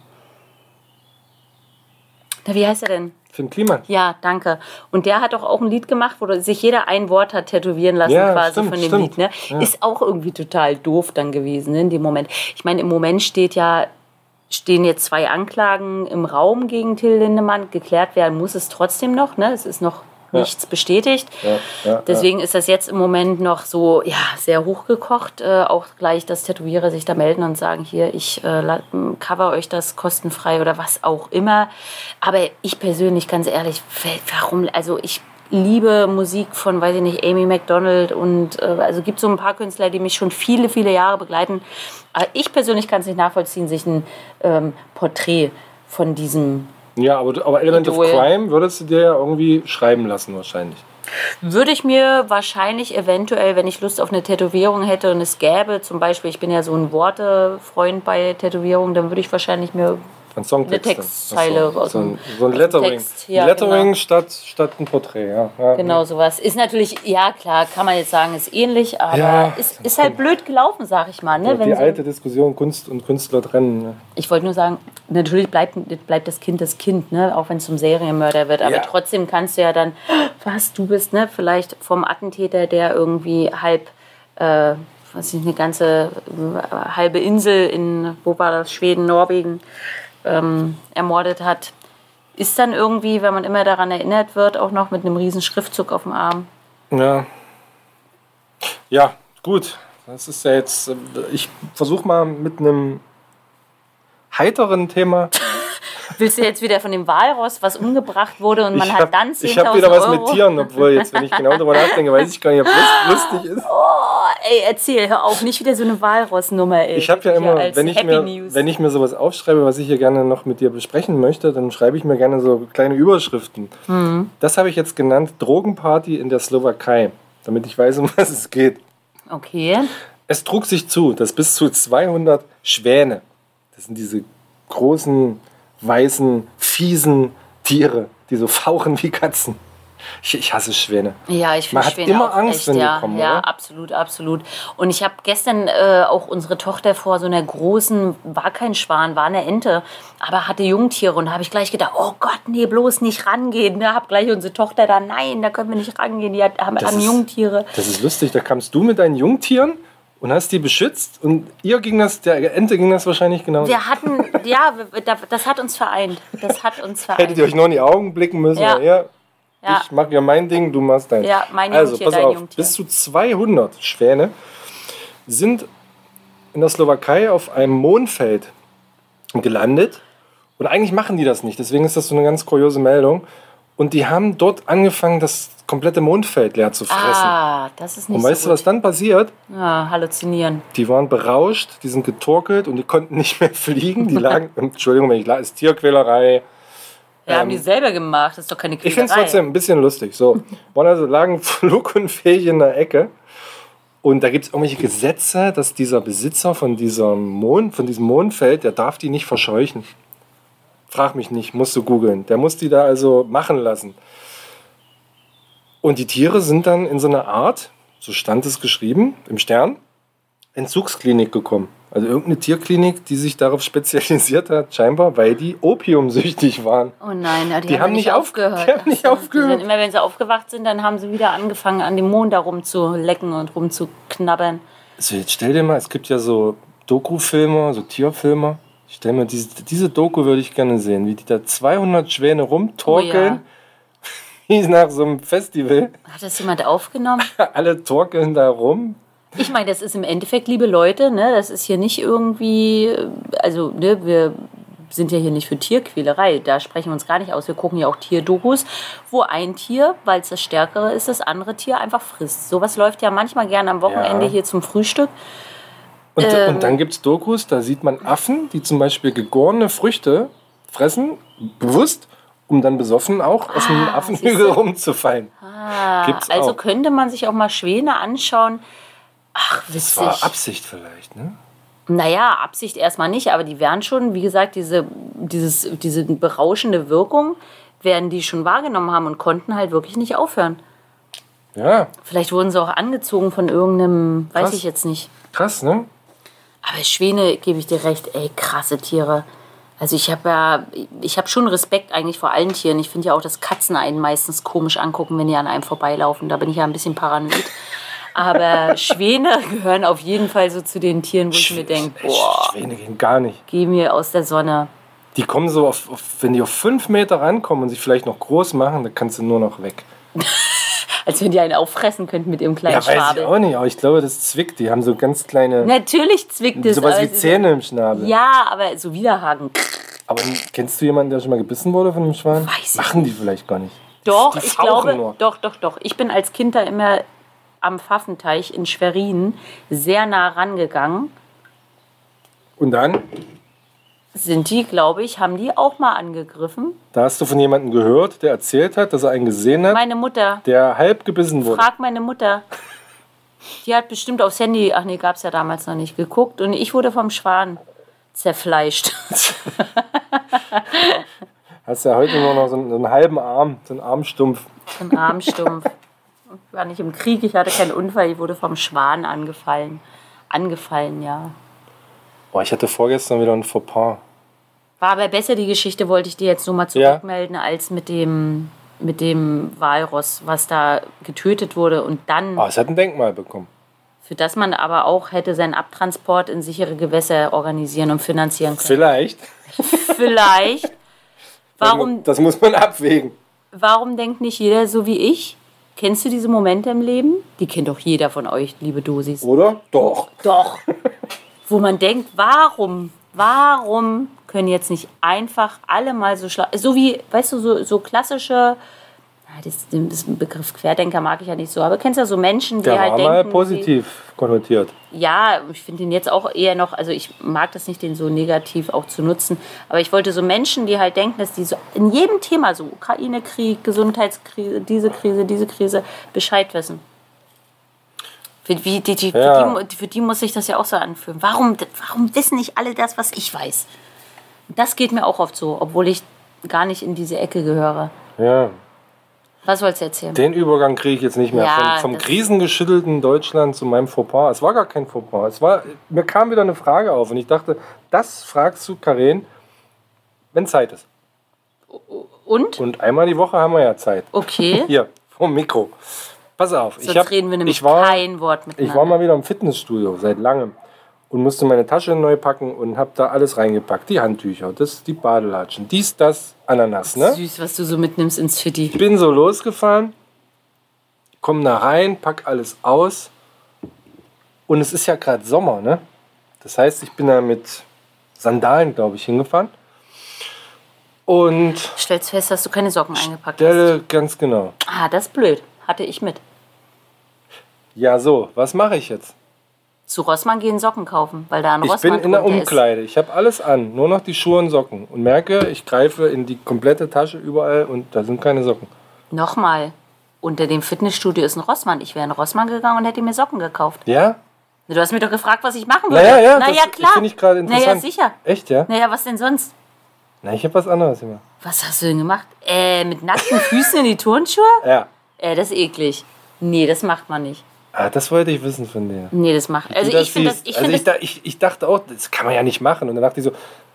Na, wie heißt er denn? Finn Kliman. Ja, danke. Und der hat doch auch ein Lied gemacht, wo sich jeder ein Wort hat tätowieren lassen, Ja, quasi stimmt, von dem stimmt. Lied. Ne? Ist auch irgendwie total doof dann gewesen ne, in dem Moment. Ich meine, im Moment steht ja, stehen jetzt zwei Anklagen im Raum gegen Till Lindemann. Geklärt werden muss es trotzdem noch. Ne? Es ist noch nichts bestätigt. Deswegen ist das jetzt im Moment noch so ja, sehr hochgekocht. Äh, auch gleich, dass Tätowierer sich da melden und sagen, hier, ich äh, cover euch das kostenfrei oder was auch immer. Aber ich persönlich, ganz ehrlich, warum, also ich liebe Musik von, weiß ich nicht, Amy McDonald und äh, also gibt so ein paar Künstler, die mich schon viele, viele Jahre begleiten. Aber ich persönlich kann es nicht nachvollziehen, sich ein ähm, Porträt von diesem Ja, aber, aber Element Idol. of Crime würdest du dir ja irgendwie schreiben lassen wahrscheinlich. Würde ich mir wahrscheinlich eventuell, wenn ich Lust auf eine Tätowierung hätte und es gäbe, zum Beispiel, ich bin ja so ein Wortefreund bei Tätowierungen, dann würde ich wahrscheinlich mir Ein Songtext. Eine. Textzeile so, so ein, so ein Lettering. Text, ja, Lettering genau. statt, statt ein Porträt, ja. ja. genau sowas. Ist natürlich, ja klar, kann man jetzt sagen, ist ähnlich, aber Ja, ist, ist halt blöd gelaufen, sag ich mal. Ne? Wenn die alte Diskussion Kunst und Künstler trennen. Ne? ich wollte nur sagen, natürlich bleibt, bleibt das Kind das Kind, ne? auch wenn es zum Serienmörder wird. Aber trotzdem kannst du ja dann, was du bist, ne? vielleicht vom Attentäter, der irgendwie halb, äh, was ich, eine ganze äh, halbe Insel in, wo war das, Schweden, Norwegen, ähm, ermordet hat. Ist dann irgendwie, wenn man immer daran erinnert wird, auch noch mit einem riesen Schriftzug auf dem Arm. Ja. Ja, gut. Das ist ja jetzt. äh, Ich versuche mal mit einem heiteren Thema. (laughs) Willst du jetzt wieder von dem Walross, was umgebracht wurde und man ich hat hab- dann 10.000 ich habe wieder was Euro? mit Tieren, obwohl jetzt, wenn ich genau darüber nachdenke, weiß ich gar nicht, ob das (laughs) lustig ist. Ey, erzähl, hör auf, nicht wieder so eine Walross-Nummer, ey. Ich habe ja immer, wenn ich, Happy mir, News. wenn ich mir sowas aufschreibe, was ich hier gerne noch mit dir besprechen möchte, dann schreibe ich mir gerne so kleine Überschriften. Mhm. Das habe ich jetzt genannt Drogenparty in der Slowakei, damit ich weiß, um (laughs) was es geht. Okay. Es trug sich zu, dass bis zu 200 Schwäne, das sind diese großen, weißen, fiesen Tiere, die so fauchen wie Katzen. Ich, ich hasse Schwäne. Ja, ich Man finde hat Schwäne immer auch Angst, echt, wenn die ja. kommen, Ja, oder? absolut, absolut. Und ich habe gestern äh, auch unsere Tochter vor so einer großen, war kein Schwan, war eine Ente, aber hatte Jungtiere und da habe ich gleich gedacht, oh Gott, nee, bloß nicht rangehen. Da habe gleich unsere Tochter da, nein, da können wir nicht rangehen, die hat, haben, haben ist- Jungtiere. Das ist lustig, da kamst du mit deinen Jungtieren und hast die beschützt und ihr ging das, der Ente ging das wahrscheinlich genauso. Wir hatten, ja, das hat uns vereint. Das hat uns vereint. (laughs) Hättet ihr euch nur in die Augen blicken müssen. Ja. Ja. Ich mache ja mein Ding, du machst dein. Ja, mein Also, Jungtier, pass dein auf, Jungtier. bis zu 200 Schwäne sind in der Slowakei auf einem Mondfeld gelandet. Und eigentlich machen die das nicht, deswegen ist das so eine ganz kuriose Meldung. Und die haben dort angefangen, das komplette Mondfeld leer zu fressen. Ah, das ist nicht und so weißt du, gut. was dann passiert? Ja, halluzinieren. Die waren berauscht, die sind getorkelt und die konnten nicht mehr (laughs) fliegen. Die lagen, Entschuldigung, wenn ich ist Tierquälerei. Wir haben die selber gemacht, das ist doch keine Ähm, Ich finde es Quälerei. trotzdem ein bisschen lustig. So, (laughs) waren also lagen (laughs) flugunfähig in der Ecke. Und da gibt es irgendwelche Gesetze, dass dieser Besitzer von diesem, Mond, von diesem Mondfeld, der darf die nicht verscheuchen. Frag mich nicht, musst du googeln. Der muss die da also machen lassen. Und die Tiere sind dann in so eine Art, so stand es geschrieben im Stern, Entzugsklinik gekommen. Also irgendeine Tierklinik, die sich darauf spezialisiert hat, scheinbar, weil die opiumsüchtig waren. Oh nein, ja, die, Die haben, haben nicht nicht auf- aufgehört. die haben nicht Ach so, aufgehört. Sind, immer wenn sie aufgewacht sind, dann haben sie wieder angefangen, an dem Mond da rumzulecken und rumzuknabbern. Also jetzt stell dir mal, es gibt ja so Doku-Filme, so Tierfilme. Ich stell mir diese, diese Doku würde ich gerne sehen, wie die da 200 Schwäne rumtorkeln, (laughs) wie nach so einem Festival. Hat das jemand aufgenommen? (laughs) Alle torkeln da rum. Ich meine, das ist im Endeffekt, liebe Leute, ne, das ist hier nicht irgendwie, also ne, wir sind ja hier nicht für Tierquälerei, da sprechen wir uns gar nicht aus. Wir gucken ja auch Tierdokus, wo ein Tier, weil es das Stärkere ist, das andere Tier einfach frisst. Sowas läuft ja manchmal gerne am Wochenende Ja. hier zum Frühstück. Und, Ähm. und dann gibt es Dokus, da sieht man Affen, die zum Beispiel gegorene Früchte fressen, bewusst, um dann besoffen auch auf dem Ah, Affenhügel (laughs) rumzufallen. Ah, also auch. könnte man sich auch mal Schwäne anschauen. Ach, Das war witzig. Absicht vielleicht, ne? Naja, Absicht erstmal nicht, aber die werden schon, wie gesagt, diese, dieses, diese berauschende Wirkung werden die schon wahrgenommen haben und konnten halt wirklich nicht aufhören. Ja, Vielleicht wurden sie auch angezogen von irgendeinem, weiß Krass. ich jetzt nicht. krass, ne? Aber Schwäne, gebe ich dir recht, ey, krasse Tiere. Also ich habe ja, ich habe schon Respekt eigentlich vor allen Tieren. Ich finde ja auch, dass Katzen einen meistens komisch angucken, wenn die an einem vorbeilaufen. Da bin ich ja ein bisschen paranoid. Aber Schwäne (laughs) gehören auf jeden Fall so zu den Tieren, wo ich mir denke, boah, Schwäne gehen gar nicht. geh mir aus der Sonne. Die kommen so auf, auf, wenn die auf fünf Meter rankommen und sich vielleicht noch groß machen, dann kannst du nur noch weg. (laughs) Als wenn die einen auffressen könnten mit ihrem kleinen Ja, weiß ich Schnabel. auch nicht, aber ich glaube, das zwickt. Die haben so ganz kleine, Natürlich zwickt es. sowas wie Zähne im Schnabel. Ja, aber so Widerhaken. Aber kennst du jemanden, der schon mal gebissen wurde von einem Schwan? Weiß ich Machen die vielleicht gar nicht. Doch, ich glaube, nur. doch, doch, doch. Ich bin als Kind da immer am Pfaffenteich in Schwerin sehr nah rangegangen. Und dann, Sind die, glaube ich, haben die auch mal angegriffen. da hast du von jemandem gehört, der erzählt hat, dass er einen gesehen hat, Meine Mutter, der halb gebissen wurde. frag meine Mutter. Die hat bestimmt aufs Handy, ach nee, gab es ja damals noch nicht, geguckt. Und ich wurde vom Schwan zerfleischt. (laughs) Hast ja heute nur noch so einen, so einen halben Arm, so einen Armstumpf. Ein Armstumpf. Ich war nicht im Krieg, ich hatte keinen Unfall, ich wurde vom Schwan angefallen. Angefallen, ja. Boah, ich hatte vorgestern wieder ein Fauxpas. War aber besser die Geschichte, wollte ich dir jetzt nur mal Ja. zurückmelden, als mit dem, mit dem Walross, was da getötet wurde und dann, Ah, es hat ein Denkmal bekommen. für das man aber auch hätte seinen Abtransport in sichere Gewässer organisieren und finanzieren können. Vielleicht. Vielleicht. (laughs) Warum, Das muss man abwägen. warum denkt nicht jeder so wie ich? Kennst du diese Momente im Leben? Die kennt doch jeder von euch, liebe Dosis. Oder? Doch. Doch. Wo man denkt, warum, warum können jetzt nicht einfach alle mal so schlau, so wie, weißt du, so, so klassische, das, das Begriff Querdenker mag ich ja nicht so, aber kennst ja so Menschen, die Der halt war denken, mal positiv konnotiert. ja, ich finde ihn jetzt auch eher noch, also ich mag das nicht, den so negativ auch zu nutzen, aber ich wollte so Menschen, die halt denken, dass die so in jedem Thema, so Ukraine-Krieg, Gesundheitskrise, diese Krise, diese Krise, Bescheid wissen. Für, wie, die, die, Ja. für, die, für die muss sich das ja auch so anfühlen. Warum, warum wissen nicht alle das, was ich weiß? Das geht mir auch oft so, obwohl ich gar nicht in diese Ecke gehöre. Ja. Was sollst du erzählen? Den Übergang kriege ich jetzt nicht mehr. Ja, vom vom krisengeschüttelten Deutschland zu meinem Fauxpas. Es war gar kein Fauxpas. Es war, mir kam wieder eine Frage auf und ich dachte, das fragst du, Karen, wenn Zeit ist. Und? Und einmal die Woche haben wir ja Zeit. Okay. (laughs) Hier, vom Mikro. Pass auf. Sonst hab- reden wir nämlich ich war, kein Wort miteinander. Ich war mal wieder im Fitnessstudio, seit langem. Und musste meine Tasche neu packen und habe da alles reingepackt. Die Handtücher, das, die Badelatschen, dies, das, Ananas. Ne? Süß, was du so mitnimmst ins Fitti. Ich bin so losgefahren, komm da rein, pack alles aus. Und es ist ja gerade Sommer, ne? Das heißt, ich bin da mit Sandalen, glaube ich, hingefahren. Und Stellst fest, dass du keine Socken eingepackt hast. stelle ganz genau. Ah, das ist blöd. Hatte ich mit. Ja, so, was mache ich jetzt? Zu Rossmann gehen Socken kaufen, weil da ein Ich Rossmann bin in der Umkleide. Ich habe alles an, nur noch die Schuhe und Socken. Und merke, ich greife in die komplette Tasche überall und da sind keine Socken. Ist. Nochmal. Unter dem Fitnessstudio ist ein Rossmann. Ich wäre in Rossmann gegangen und hätte mir Socken gekauft. Ja? Du hast mir doch gefragt, was ich machen würde. Naja, ja, naja das klar. finde ich gerade interessant. Naja, sicher. Echt, ja? Naja, was denn sonst? Na, ich habe was anderes gemacht. Was hast du denn gemacht? Äh, mit nackten Füßen in die Turnschuhe? (laughs) Ja. Äh, das ist eklig. Nee, das macht man nicht. Ah, das wollte ich wissen von dir. Nee, das macht. Also ich finde das. siehst. Ich also finde ich, da, ich, ich dachte auch, das kann man ja nicht machen. Und dann dachte ich so,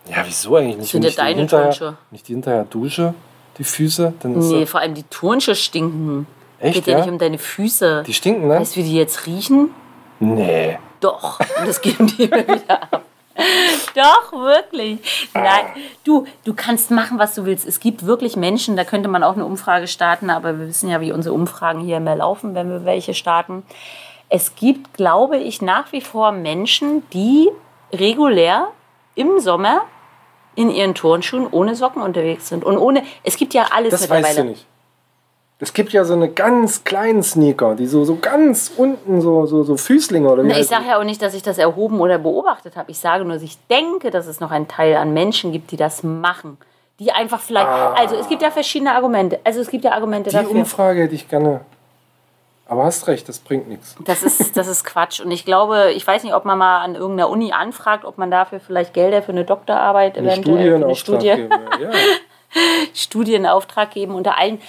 ja, wieso eigentlich nicht? sind ja ich die deine hinterher, Turnschuhe. ich die hinterher dusche, die Füße, dann Nee, das, vor allem die Turnschuhe stinken. Echt, Geht ja, ja? nicht um deine Füße. Die stinken, ne? Weißt du, wie die jetzt riechen? Nee. Doch. Und das geben die mir wieder ab. (laughs) Doch, wirklich. Nein, du, du kannst machen, was du willst. Es gibt wirklich Menschen, da könnte man auch eine Umfrage starten, aber wir wissen ja, wie unsere Umfragen hier immer laufen, wenn wir welche starten. Es gibt, glaube ich, nach wie vor Menschen, die regulär im Sommer in ihren Turnschuhen ohne Socken unterwegs sind. Und ohne, es gibt ja alles Das mittlerweile. weißt du nicht. Es gibt ja so eine ganz kleinen Sneaker, die so, so ganz unten, so, so, so Füßlinge oder wie ich sage ja auch nicht, dass ich das erhoben oder beobachtet habe. Ich sage nur, dass ich denke, dass es noch einen Teil an Menschen gibt, die das machen. Die einfach vielleicht. Also es gibt ja verschiedene Argumente. Also es gibt ja Argumente Ah. Die dafür. Umfrage hätte ich gerne. Aber hast recht, das bringt nichts. Das ist, das ist Quatsch. Und ich glaube, ich weiß nicht, ob man mal an irgendeiner Uni anfragt, ob man dafür vielleicht Gelder für eine Doktorarbeit Eine eventuell Studie für in eine Studie, geben. Ja. (laughs) Studie in Auftrag geben unter allen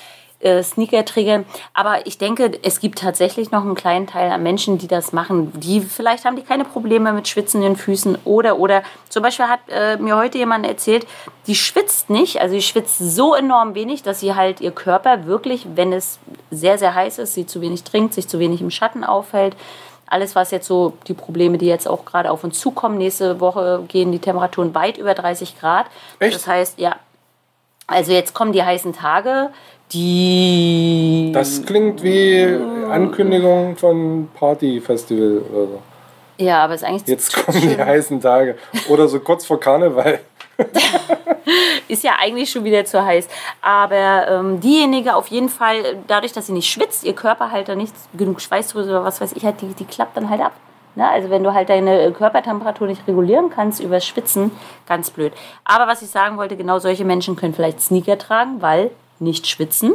äh, Sneaker-Trägern. Aber ich denke, es gibt tatsächlich noch einen kleinen Teil an Menschen, die das machen. Die vielleicht haben die keine Probleme mit schwitzenden Füßen oder oder zum Beispiel hat äh, mir heute jemand erzählt, die schwitzt nicht, also die schwitzt so enorm wenig, dass sie halt ihr Körper wirklich, wenn es sehr sehr heiß ist, sie zu wenig trinkt, sich zu wenig im Schatten aufhält. Alles, was jetzt so die Probleme, die jetzt auch gerade auf uns zukommen, nächste Woche gehen die Temperaturen weit über 30 Grad. Echt? Das heißt, ja, also jetzt kommen die heißen Tage, die. Das klingt wie Ankündigung von Partyfestival oder so. ja, aber es ist eigentlich Jetzt kommen die heißen Tage. Oder so kurz vor Karneval. (laughs) ist ja eigentlich schon wieder zu heiß. Aber ähm, diejenige auf jeden Fall, dadurch, dass sie nicht schwitzt, ihr Körper halt da nicht genug Schweißdrüse oder was weiß ich, halt, die, die klappt dann halt ab. Ne? Also wenn du halt deine Körpertemperatur nicht regulieren kannst übers Schwitzen, ganz blöd. Aber was ich sagen wollte, genau solche Menschen können vielleicht Sneaker tragen, weil nicht schwitzen.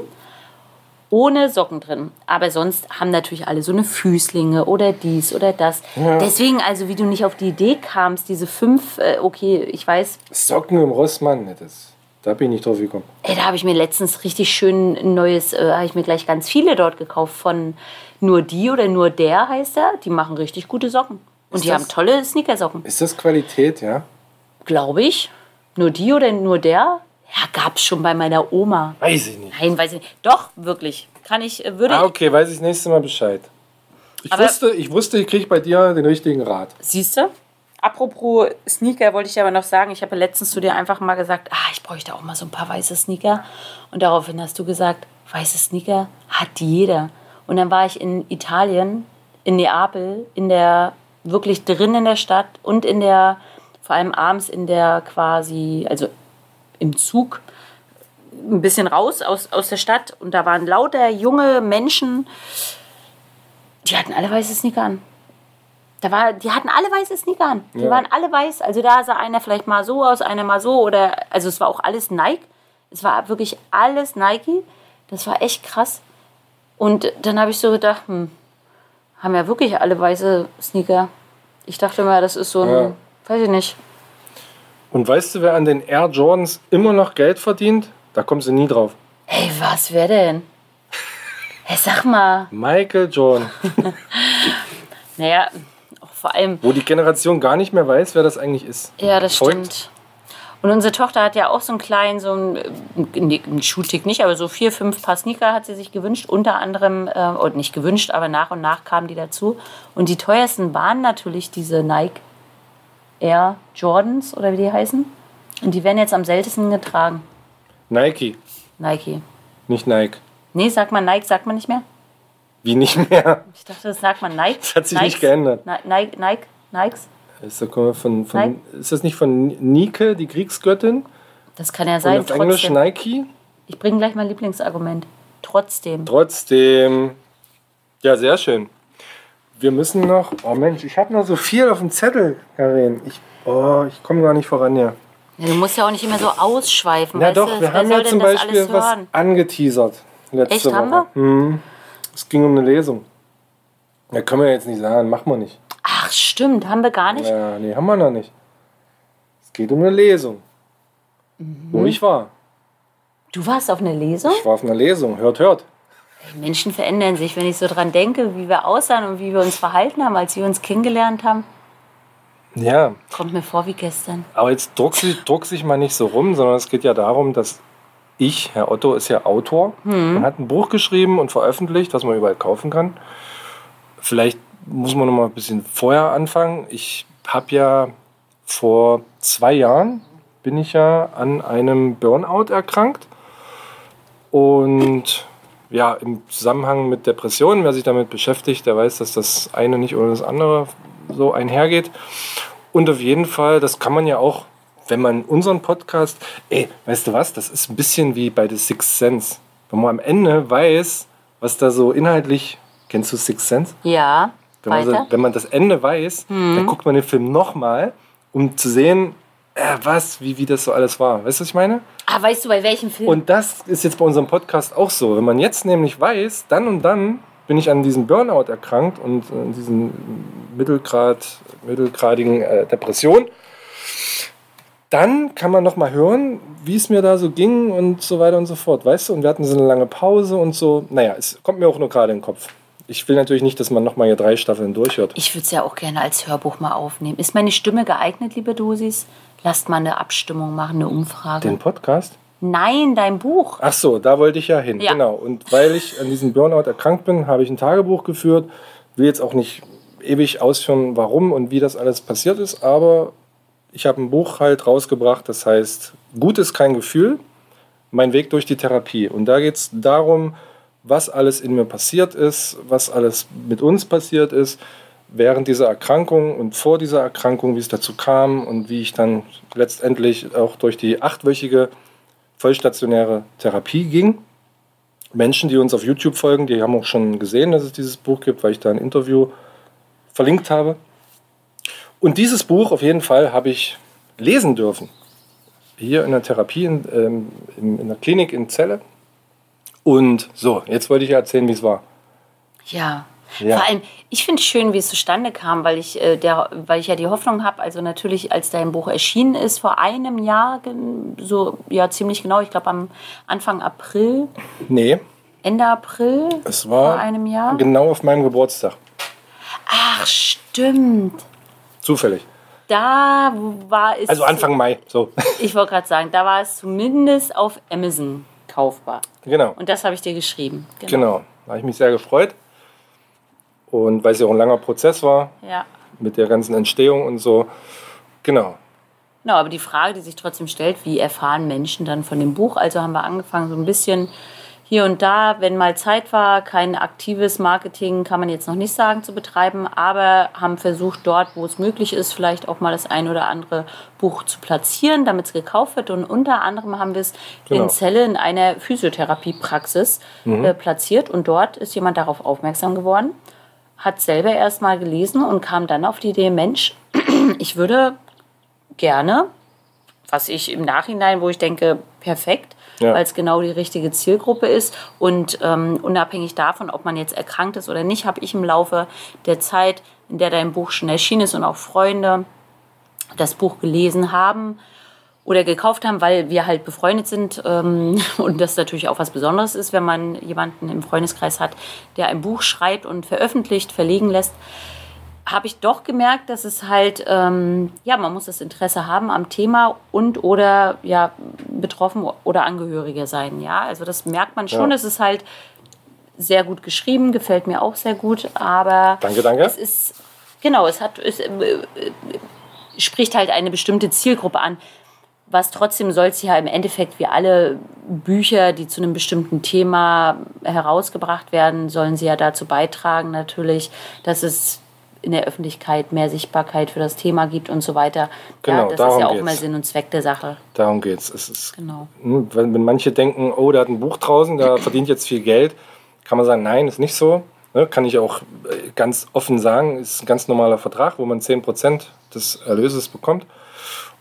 Ohne Socken drin. Aber sonst haben natürlich alle so eine Füßlinge oder dies oder das. Deswegen, also wie du nicht auf die Idee kamst, diese fünf, äh, okay, ich weiß, Socken im Rossmann, das, da bin ich drauf gekommen. Ey, da habe ich mir letztens richtig schön ein neues, äh, habe ich mir gleich ganz viele dort gekauft von nur die oder nur der heißt er. Die machen richtig gute Socken. Und Ist die das- haben tolle Sneakersocken, Ist das Qualität, ja? glaube ich. Nur die oder nur der? Ja, gab's schon bei meiner Oma. Weiß ich nicht. Nein, weiß ich nicht. Doch, wirklich. Kann ich, äh, würde Ah, okay, weiß ich das nächste Mal Bescheid. Ich Aber- wusste, ich wusste, ich kriege bei dir den richtigen Rat. Siehst du? Apropos Sneaker, wollte ich dir aber noch sagen, ich habe letztens zu dir einfach mal gesagt, ah, ich bräuchte auch mal so ein paar weiße Sneaker. Und daraufhin hast du gesagt, weiße Sneaker hat jeder. Und dann war ich in Italien, in Neapel, in der, wirklich drin in der Stadt und in der, vor allem abends in der quasi, also im Zug, ein bisschen raus aus, aus der Stadt. Und da waren lauter junge Menschen, die hatten alle weiße Sneaker an. Da war, die hatten alle weiße Sneaker an. Die Ja. waren alle weiß. Also da sah einer vielleicht mal so aus, einer mal so. Oder also es war auch alles Nike. Es war wirklich alles Nike. Das war echt krass. Und dann habe ich so gedacht, hm, haben ja wirklich alle weiße Sneaker. Ich dachte mal, das ist so ein, Ja. weiß ich nicht. Und weißt du, wer an den Air Jordans immer noch Geld verdient? Da kommst du nie drauf. Ey, was wäre denn? Hey, sag mal. Michael Jordan. (laughs) Naja, auch vor allem, Wo die Generation gar nicht mehr weiß, wer das eigentlich ist. ja, das Folgt. stimmt. Und unsere Tochter hat ja auch so einen kleinen, so einen, äh, nee, einen Schuhtick nicht, aber so vier, fünf Paar Sneaker hat sie sich gewünscht. Unter anderem, äh, oder nicht gewünscht, aber nach und nach kamen die dazu. Und die teuersten waren natürlich diese Nike Air Jordans oder wie die heißen. Und die werden jetzt am seltensten getragen. Nike, Nike. nicht Nike. Nee, sagt man Nike, sagt man nicht mehr? Wie nicht mehr? Ich dachte, das sagt man Nike. Das hat sich Nikes? nicht geändert. Ni- Nike, Nike, Nikes? Ist, das von, von, Nike? ist das nicht von Nike, die Kriegsgöttin? Das kann ja Und sein. auf Englisch Trotzdem. Nike? Ich bringe gleich mein Lieblingsargument. Trotzdem. Trotzdem. Ja, sehr schön. Wir müssen noch. Oh Mensch, ich habe noch so viel auf dem Zettel, Karin. Ich, oh, ich komme gar nicht voran hier. Ja, du musst ja auch nicht immer so ausschweifen. Na weißt doch, du? wir Wer haben ja zum Beispiel was hören? angeteasert. Letzte Echt, Woche. haben Mhm. Es ging um eine Lesung. Ja, können wir jetzt nicht sagen, machen wir nicht. Ach, stimmt. Haben wir gar nicht. Ja, nee, haben wir noch nicht. Es geht um eine Lesung. Mhm. Wo ich war. Du warst auf einer Lesung? Ich war auf einer Lesung. Hört, hört. Menschen verändern sich. Wenn ich so dran denke, wie wir aussahen und wie wir uns verhalten haben, als wir uns kennengelernt haben, Ja, kommt mir vor wie gestern. aber jetzt druck sich, druck sich mal nicht so rum, sondern es geht ja darum, dass ich, Herr Otto ist ja Autor, Hm. und hat ein Buch geschrieben und veröffentlicht, das man überall kaufen kann. Vielleicht muss man noch mal ein bisschen vorher anfangen. Ich habe ja vor zwei Jahren bin ich ja an einem Burnout erkrankt und ja, im Zusammenhang mit Depressionen, wer sich damit beschäftigt, der weiß, dass das eine nicht ohne das andere so einhergeht. Und auf jeden Fall, das kann man ja auch, wenn man unseren Podcast, ey, weißt du was, das ist ein bisschen wie bei The Sixth Sense. wenn man am Ende weiß, was da so inhaltlich, kennst du Six Sense? Ja, Wenn man, so, wenn man das Ende weiß, dann guckt man den Film nochmal, um zu sehen, äh, was, wie, wie das so alles war. Weißt du, was ich meine? Ah, weißt du, bei welchem Film? Und das ist jetzt bei unserem Podcast auch so. Wenn man jetzt nämlich weiß, dann und dann bin ich an diesem Burnout erkrankt und an diesen Mittelgrad, mittelgradigen äh, Depression, dann kann man noch mal hören, wie es mir da so ging und so weiter und so fort. Weißt du, und wir hatten so eine lange Pause und so. Naja, es kommt mir auch nur gerade in den Kopf. Ich will natürlich nicht, dass man noch mal hier drei Staffeln durchhört. ich würde es ja auch gerne als Hörbuch mal aufnehmen. Ist meine Stimme geeignet, liebe Dosis? Lasst mal eine Abstimmung machen, eine Umfrage. Den Podcast? Nein, dein Buch. Ach so, da wollte ich ja hin. Ja. Genau. Und weil ich an diesem Burnout erkrankt bin, habe ich ein Tagebuch geführt. Will jetzt auch nicht ewig ausführen, warum und wie das alles passiert ist, aber ich habe ein Buch halt rausgebracht, das heißt Gut ist kein Gefühl, mein Weg durch die Therapie. Und da geht es darum, was alles in mir passiert ist, was alles mit uns passiert ist, während dieser Erkrankung und vor dieser Erkrankung, wie es dazu kam und wie ich dann letztendlich auch durch die achtwöchige vollstationäre Therapie ging. Menschen, die uns auf YouTube folgen, die haben auch schon gesehen, dass es dieses Buch gibt, weil ich da ein Interview verlinkt habe. Und dieses Buch auf jeden Fall habe ich lesen dürfen. Hier in der Therapie, in, ähm, in, in der Klinik in Celle. Und so, jetzt wollte ich erzählen, wie es war. Ja. Ja. Vor allem, ich finde es schön, wie es zustande kam, weil ich, äh, der, weil ich ja die Hoffnung habe, also natürlich, als dein Buch erschienen ist, vor einem Jahr, so ja ziemlich genau, ich glaube am Anfang April, Nee, Ende April es war vor einem Jahr. genau auf meinem Geburtstag. Ach, stimmt. Zufällig. Da war es. Also Anfang Mai. So. (laughs) Ich wollte gerade sagen, da war es zumindest auf Amazon kaufbar. genau. Und das habe ich dir geschrieben. Genau. Da habe ich mich sehr gefreut. Und weil es ja auch ein langer Prozess war, Ja. mit der ganzen Entstehung und so. Genau. Genau, aber die Frage, die sich trotzdem stellt, wie erfahren Menschen dann von dem Buch? Also haben wir angefangen, so ein bisschen hier und da, wenn mal Zeit war, kein aktives Marketing, kann man jetzt noch nicht sagen, zu betreiben, aber haben versucht, dort, wo es möglich ist, vielleicht auch mal das ein oder andere Buch zu platzieren, damit es gekauft wird. Und unter anderem haben wir es Genau. in Celle in einer Physiotherapiepraxis äh, platziert und dort ist jemand darauf aufmerksam geworden, hat selber erst mal gelesen und kam dann auf die Idee, Mensch, (clears throat) ich würde gerne, was ich im Nachhinein, wo ich denke, perfekt, Ja. weil es genau die richtige Zielgruppe ist. Und ähm, unabhängig davon, ob man jetzt erkrankt ist oder nicht, habe ich im Laufe der Zeit, in der dein Buch schon erschienen ist und auch Freunde das Buch gelesen haben oder gekauft haben, weil wir halt befreundet sind ähm, (laughs) und das natürlich auch was Besonderes ist, wenn man jemanden im Freundeskreis hat, der ein Buch schreibt und veröffentlicht, verlegen lässt, habe ich doch gemerkt, dass es halt, ähm, ja, man muss das Interesse haben am Thema und oder ja, betroffen oder Angehörige sein, ja. Also das merkt man schon, Ja. es ist halt sehr gut geschrieben, gefällt mir auch sehr gut, aber Danke, danke. es ist, genau, es hat, es äh, äh, spricht halt eine bestimmte Zielgruppe an. Was trotzdem soll es ja im Endeffekt wie alle Bücher, die zu einem bestimmten Thema herausgebracht werden, sollen sie ja dazu beitragen, natürlich, dass es in der Öffentlichkeit mehr Sichtbarkeit für das Thema gibt und so weiter. Genau, ja, das ist darum ja auch geht's. immer Sinn und Zweck der Sache. Darum geht's. Es ist, Genau. hm, wenn, wenn manche denken, oh, der hat ein Buch draußen, der (clears throat) verdient jetzt viel Geld, kann man sagen, nein, ist nicht so. Ne, kann ich auch äh, ganz offen sagen, ist ein ganz normaler Vertrag, wo man 10% des Erlöses bekommt.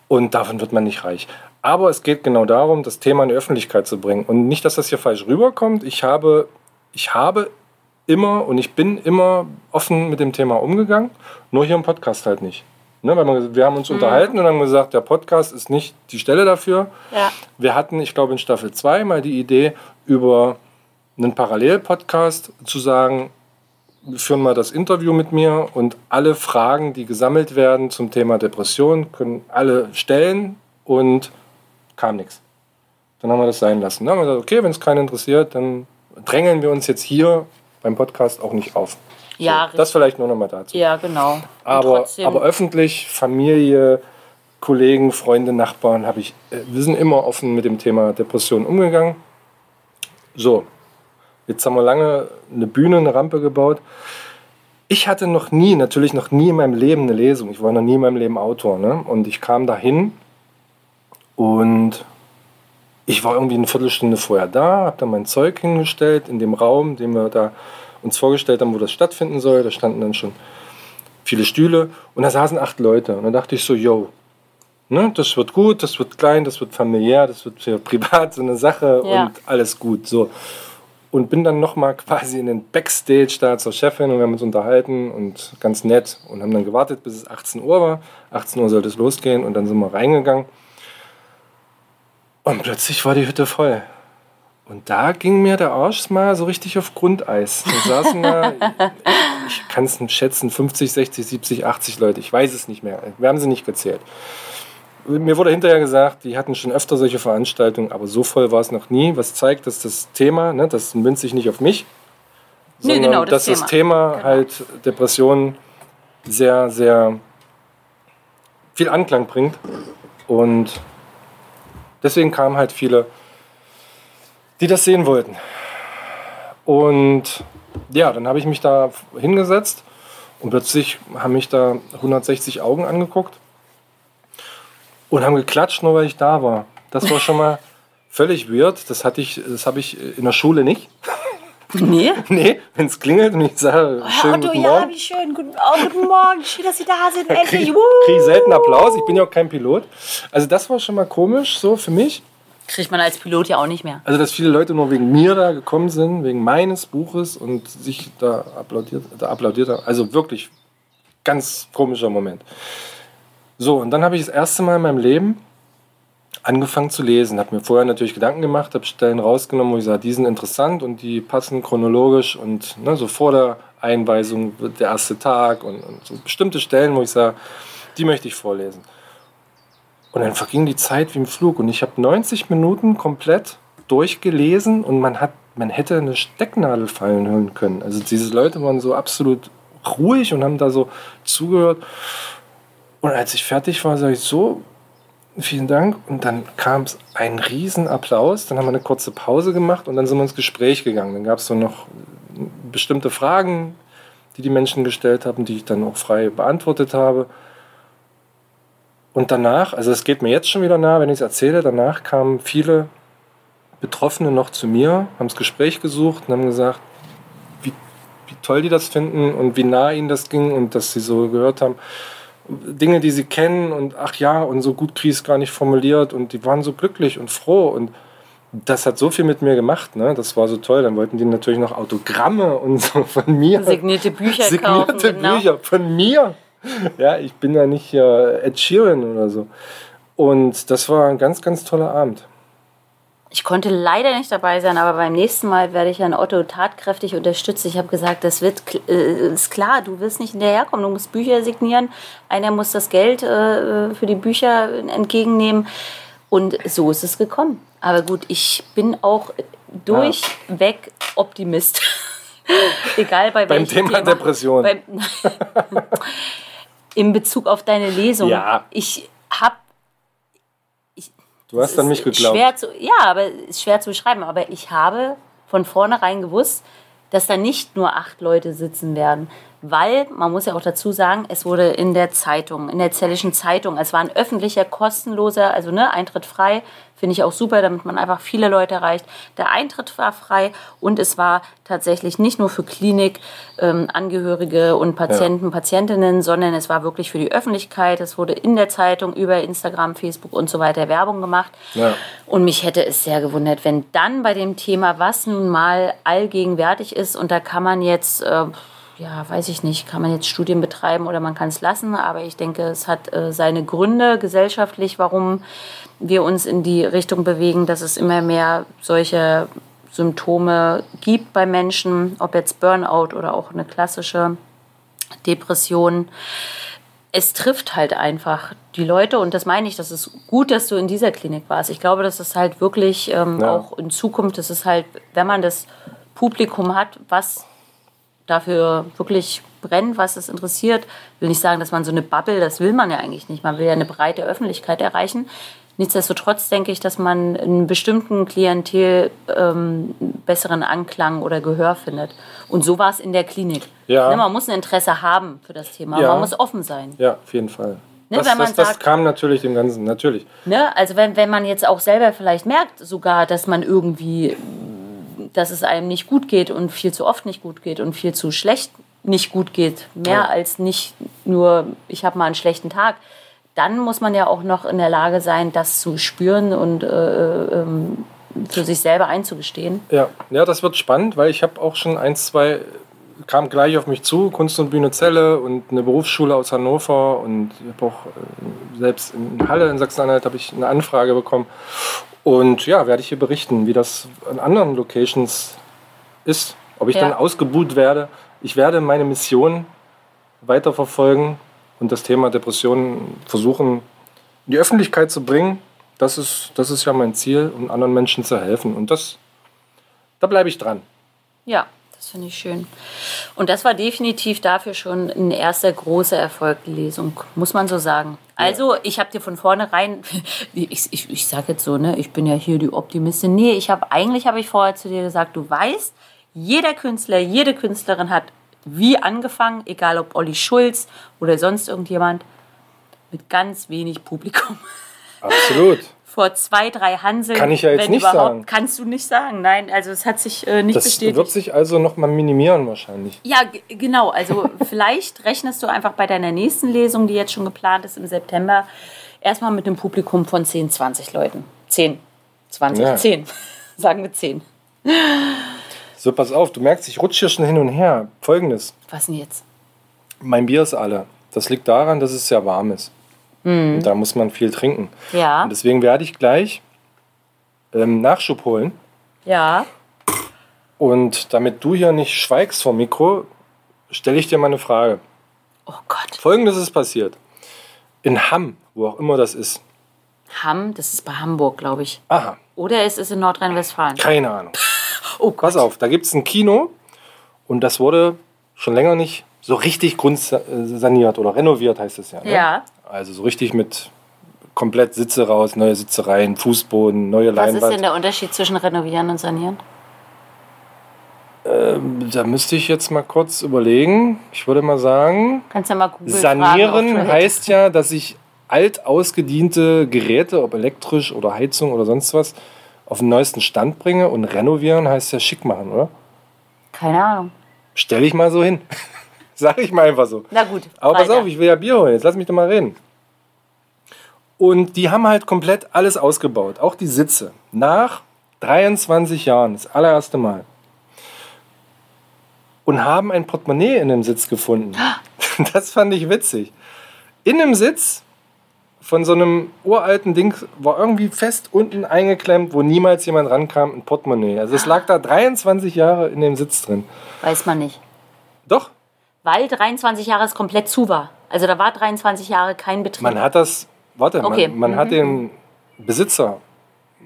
Und davon wird man nicht reich. Aber es geht genau darum, das Thema in die Öffentlichkeit zu bringen. Und nicht, dass das hier falsch rüberkommt. Ich habe, ich habe immer und ich bin immer offen mit dem Thema umgegangen, nur hier im Podcast halt nicht. Ne, weil man, wir haben uns unterhalten und haben gesagt, der Podcast ist nicht die Stelle dafür. Ja. Wir hatten, ich glaube, in Staffel 2 mal die Idee, über einen Parallelpodcast zu sagen, führen mal das Interview mit mir und alle Fragen, die gesammelt werden zum Thema Depression, können alle stellen und kam nichts. Dann haben wir das sein lassen. Dann haben wir gesagt, okay, wenn es keinen interessiert, dann drängeln wir uns jetzt hier beim Podcast auch nicht auf. Ja, So, das vielleicht nur noch mal dazu. Ja, genau. Und Aber, aber öffentlich, Familie, Kollegen, Freunde, Nachbarn, habe ich, äh, wir sind immer offen mit dem Thema Depression umgegangen. So, jetzt haben wir lange eine Bühne, eine Rampe gebaut. Ich hatte noch nie, natürlich noch nie in meinem Leben eine Lesung. Ich war noch nie in meinem Leben Autor. Ne? Und ich kam dahin und ich war irgendwie eine Viertelstunde vorher da, habe da mein Zeug hingestellt in dem Raum, den wir da uns vorgestellt haben, wo das stattfinden soll. Da standen dann schon viele Stühle und da saßen acht Leute. Und dann dachte ich so, yo, ne, das wird gut, das wird klein, das wird familiär, das wird für (laughs) privat so eine Sache Ja. und alles gut. So. Und bin dann nochmal quasi in den Backstage da zur Chefin und wir haben uns unterhalten und ganz nett und haben dann gewartet, bis es 18 Uhr war. 18 Uhr sollte es losgehen und dann sind wir reingegangen. Und plötzlich war die Hütte voll. Und da ging mir der Arsch mal so richtig auf Grundeis. Wir saßen da, (laughs) ich kann es nicht schätzen, 50, 60, 70, 80 Leute. Ich weiß es nicht mehr. Wir haben sie nicht gezählt. Mir wurde hinterher gesagt, die hatten schon öfter solche Veranstaltungen, aber so voll war es noch nie. Was zeigt, dass das Thema, ne, das münzt sich nicht auf mich, Nee, sondern genau, das dass das Thema. Thema Genau. halt Depressionen sehr, sehr viel Anklang bringt. Und deswegen kamen halt viele, die das sehen wollten. Und ja, dann habe ich mich da hingesetzt und plötzlich haben mich da 160 Augen angeguckt und haben geklatscht, nur weil ich da war. Das war schon mal völlig weird. Das hatte ich, das habe ich in der Schule nicht. (laughs) Nee? Nee, wenn es klingelt und ich sage, schönen Otto, guten ja, Morgen, wie schön. Guten, oh, guten Morgen. Schön, dass Sie da sind. (laughs) Endlich. krieg ich selten Applaus. Ich bin ja auch kein Pilot. Also das war schon mal komisch, so für mich. Kriegt man als Pilot ja auch nicht mehr. Also dass viele Leute nur wegen mir da gekommen sind, wegen meines Buches und sich da applaudiert, da applaudiert haben. Also wirklich ganz komischer Moment. So, und dann habe ich das erste Mal in meinem Leben angefangen zu lesen. Habe mir vorher natürlich Gedanken gemacht, habe Stellen rausgenommen, wo ich sage, die sind interessant und die passen chronologisch und ne, so vor der Einweisung der erste Tag und, und so bestimmte Stellen, wo ich sage, die möchte ich vorlesen. Und dann verging die Zeit wie im Flug und ich habe 90 Minuten komplett durchgelesen und man hat, man hätte eine Stecknadel fallen hören können. Also diese Leute waren so absolut ruhig und haben da so zugehört. Und als ich fertig war, sage ich so, vielen Dank. Und dann kam es ein Riesenapplaus. Dann haben wir eine kurze Pause gemacht und dann sind wir ins Gespräch gegangen. Dann gab es so noch bestimmte Fragen, die die Menschen gestellt haben, die ich dann auch frei beantwortet habe. Und danach, also es geht mir jetzt schon wieder nah, wenn ich es erzähle, danach kamen viele Betroffene noch zu mir, haben das Gespräch gesucht und haben gesagt, wie, wie toll die das finden und wie nah ihnen das ging und dass sie so gehört haben, Dinge, die sie kennen und ach ja, und so gut es gar nicht formuliert und die waren so glücklich und froh und das hat so viel mit mir gemacht, ne? Das war so toll. Dann wollten die natürlich noch Autogramme und so von mir. Signierte Bücher Signierte kaufen. Genau. Bücher von mir. Ja, ich bin ja nicht hier Ed Sheeran oder so. Und das war ein ganz, ganz toller Abend. Ich konnte leider nicht dabei sein, aber beim nächsten Mal werde ich Herrn Otto tatkräftig unterstützen. Ich habe gesagt, das wird äh, ist klar, du wirst nicht hinterherkommen, du musst Bücher signieren, einer muss das Geld äh, für die Bücher entgegennehmen und so ist es gekommen. Aber gut, ich bin auch durchweg Optimist. (laughs) Egal bei Beim welchem Thema Depression. Beim, (laughs) in Bezug auf deine Lesung. Ja. Ich habe Du hast an mich geglaubt. Zu, ja, aber ist schwer zu beschreiben. Aber ich habe von vornherein gewusst, dass da nicht nur acht Leute sitzen werden. Weil, man muss ja auch dazu sagen, es wurde in der Zeitung, in der Zellischen Zeitung, es war ein öffentlicher, kostenloser, also ne, Eintritt frei, finde ich auch super, damit man einfach viele Leute erreicht. Der Eintritt war frei und es war tatsächlich nicht nur für Klinik, ähm, und Patienten, Patientinnen, sondern es war wirklich für die Öffentlichkeit. Es wurde in der Zeitung, über Instagram, Facebook und so weiter Werbung gemacht. Ja. Und mich hätte es sehr gewundert, wenn dann bei dem Thema, was nun mal allgegenwärtig ist, und da kann man jetzt, äh, ja, weiß ich nicht, kann man jetzt Studien betreiben oder man kann es lassen, aber ich denke, es hat äh, seine Gründe gesellschaftlich, warum wir uns in die Richtung bewegen, dass es immer mehr solche Symptome gibt bei Menschen, ob jetzt Burnout oder auch eine klassische Depression es trifft halt einfach die Leute und das meine ich, das ist gut, dass du in dieser Klinik warst. Ich glaube, dass es halt wirklich ähm, Ja. auch in Zukunft, das ist halt, wenn man das Publikum hat, was dafür wirklich brennt, was es interessiert, will nicht sagen, dass man so eine Bubble, das will man ja eigentlich nicht. Man will ja eine breite Öffentlichkeit erreichen. Nichtsdestotrotz denke ich, dass man in bestimmten Klientel ähm, besseren Anklang oder Gehör findet. Und so war es in der Klinik. Ja. Ne, man muss ein Interesse haben für das Thema. Ja. Man muss offen sein. Ja, auf jeden Fall. Ne, das, das, das sagt- kam natürlich dem Ganzen, natürlich. Ne? Also wenn, wenn man jetzt auch selber vielleicht merkt, sogar, dass man irgendwie, dass es einem nicht gut geht und viel zu oft nicht gut geht und viel zu schlecht nicht gut geht, mehr Ja. als nicht nur, ich habe mal einen schlechten Tag, dann muss man ja auch noch in der Lage sein, das zu spüren und äh, ähm, für sich selber einzugestehen. Ja, ja, das wird spannend, weil ich habe auch schon eins, zwei, kam gleich auf mich zu, Kunst und Bühne Celle und eine Berufsschule aus Hannover und ich habe auch äh, selbst in Halle in Sachsen-Anhalt habe ich eine Anfrage bekommen. Und ja, werde ich hier berichten, wie das an anderen Locations ist, ob ich Ja. dann ausgebuht werde. Ich werde meine Mission weiterverfolgen und das Thema Depressionen versuchen in die Öffentlichkeit zu bringen. Das ist, das ist ja mein Ziel, um anderen Menschen zu helfen. Und das, da bleibe ich dran. Ja, das finde ich schön. Und das war definitiv dafür schon ein erster großer Erfolg, die Lesung, muss man so sagen. Also, ich habe dir von vornherein, (laughs) ich, ich, ich sage jetzt so, ne, ich bin ja hier die Optimistin. Nee, ich habe eigentlich habe ich vorher zu dir gesagt, du weißt, jeder Künstler, jede Künstlerin hat wie angefangen, egal ob Olli Schulz oder sonst irgendjemand, mit ganz wenig Publikum. Absolut. Vor zwei, drei Hanseln. Kann ich ja jetzt nicht sagen. Kannst du nicht sagen. Nein, also es hat sich äh, nicht Das bestätigt. wird sich also noch mal minimieren wahrscheinlich. Ja, genau. Also (laughs) vielleicht rechnest du einfach bei deiner nächsten Lesung, die jetzt schon geplant ist im September, erstmal mit einem Publikum von 10, 20 Leuten. 10, 20, Ja. 10. (laughs) Sagen wir 10. So, pass auf, du merkst, ich rutsche hier schon hin und her. Folgendes, Was denn jetzt? mein Bier ist alle. Das liegt daran, dass es sehr warm ist. Und da muss man viel trinken. Ja, Und deswegen werde ich gleich ähm, Nachschub holen. ja. Und damit du hier nicht schweigst vom Mikro, stelle ich dir mal eine Frage. Oh Gott. Folgendes ist passiert. In Hamm, wo auch immer das ist. Hamm, das ist bei Hamburg, glaube ich. Aha, Oder es ist in Nordrhein-Westfalen. keine Ahnung. (laughs) Oh Gott. Pass auf, da gibt es ein Kino und das wurde schon länger nicht so richtig grundsaniert oder renoviert, heißt es ja. Ne? Ja. Also so richtig mit komplett Sitze raus, neue Sitze rein, Fußboden, neue Was ist denn Leinwand. der Unterschied zwischen renovieren und sanieren? Da müsste ich jetzt mal kurz überlegen. Ich würde mal sagen, Kannst ja mal Google sanieren fragen, heißt ja, dass ich alt ausgediente Geräte, ob elektrisch oder Heizung oder sonst was, auf den neuesten Stand bringe und renovieren heißt ja schick machen, oder? Keine Ahnung. Stell ich mal so hin. (laughs) (laughs) Sag ich mal einfach so. Na gut. Aber pass weiter. auf, ich will ja Bier holen. Jetzt lass mich doch mal reden. Und die haben halt komplett alles ausgebaut. Auch die Sitze. Nach 23 Jahren, das allererste Mal. Und haben ein Portemonnaie in dem Sitz gefunden. (laughs) Das fand ich witzig. In dem Sitz von so einem uralten Ding war irgendwie fest unten eingeklemmt, wo niemals jemand rankam, ein Portemonnaie. Also es lag da 23 Jahre in dem Sitz drin. Weiß man nicht. Doch, Weil 23 Jahre es komplett zu war. Also da war 23 Jahre kein Betrieb. Man hat das, warte, Okay. man, man hat den Besitzer,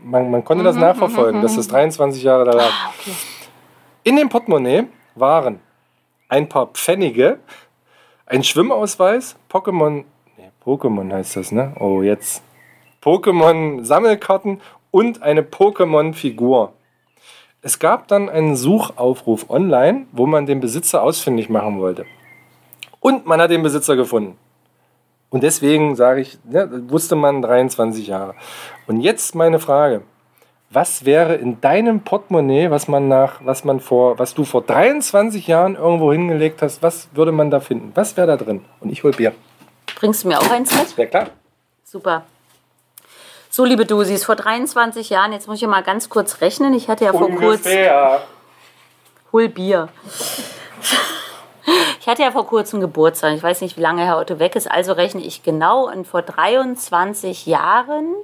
man, man konnte das nachverfolgen, dass das 23 Jahre da lag. Ah, okay. In dem Portemonnaie waren ein paar Pfennige, ein Schwimmausweis, Pokémon, nee, Pokémon heißt das, ne? Oh, jetzt. Pokémon-Sammelkarten und eine Pokémon-Figur. Es gab dann einen Suchaufruf online, wo man den Besitzer ausfindig machen wollte. Und man hat den Besitzer gefunden. Und deswegen sage ich, ja, wusste man 23 Jahre. Und jetzt meine Frage. Was wäre in deinem Portemonnaie, was man nach, was man vor, was du vor 23 Jahren irgendwo hingelegt hast, was würde man da finden? Was wäre da drin? Und ich hol Bier. Bringst du mir auch eins mit? Ja klar. Super. So, liebe Dusis, vor 23 Jahren, jetzt muss ich mal ganz kurz rechnen. Ich hatte ja vor kurz. Hol Bier. (laughs) Ich hatte ja vor kurzem Geburtstag. Ich weiß nicht, wie lange Herr Otto weg ist. Also rechne ich genau. Und vor 23 Jahren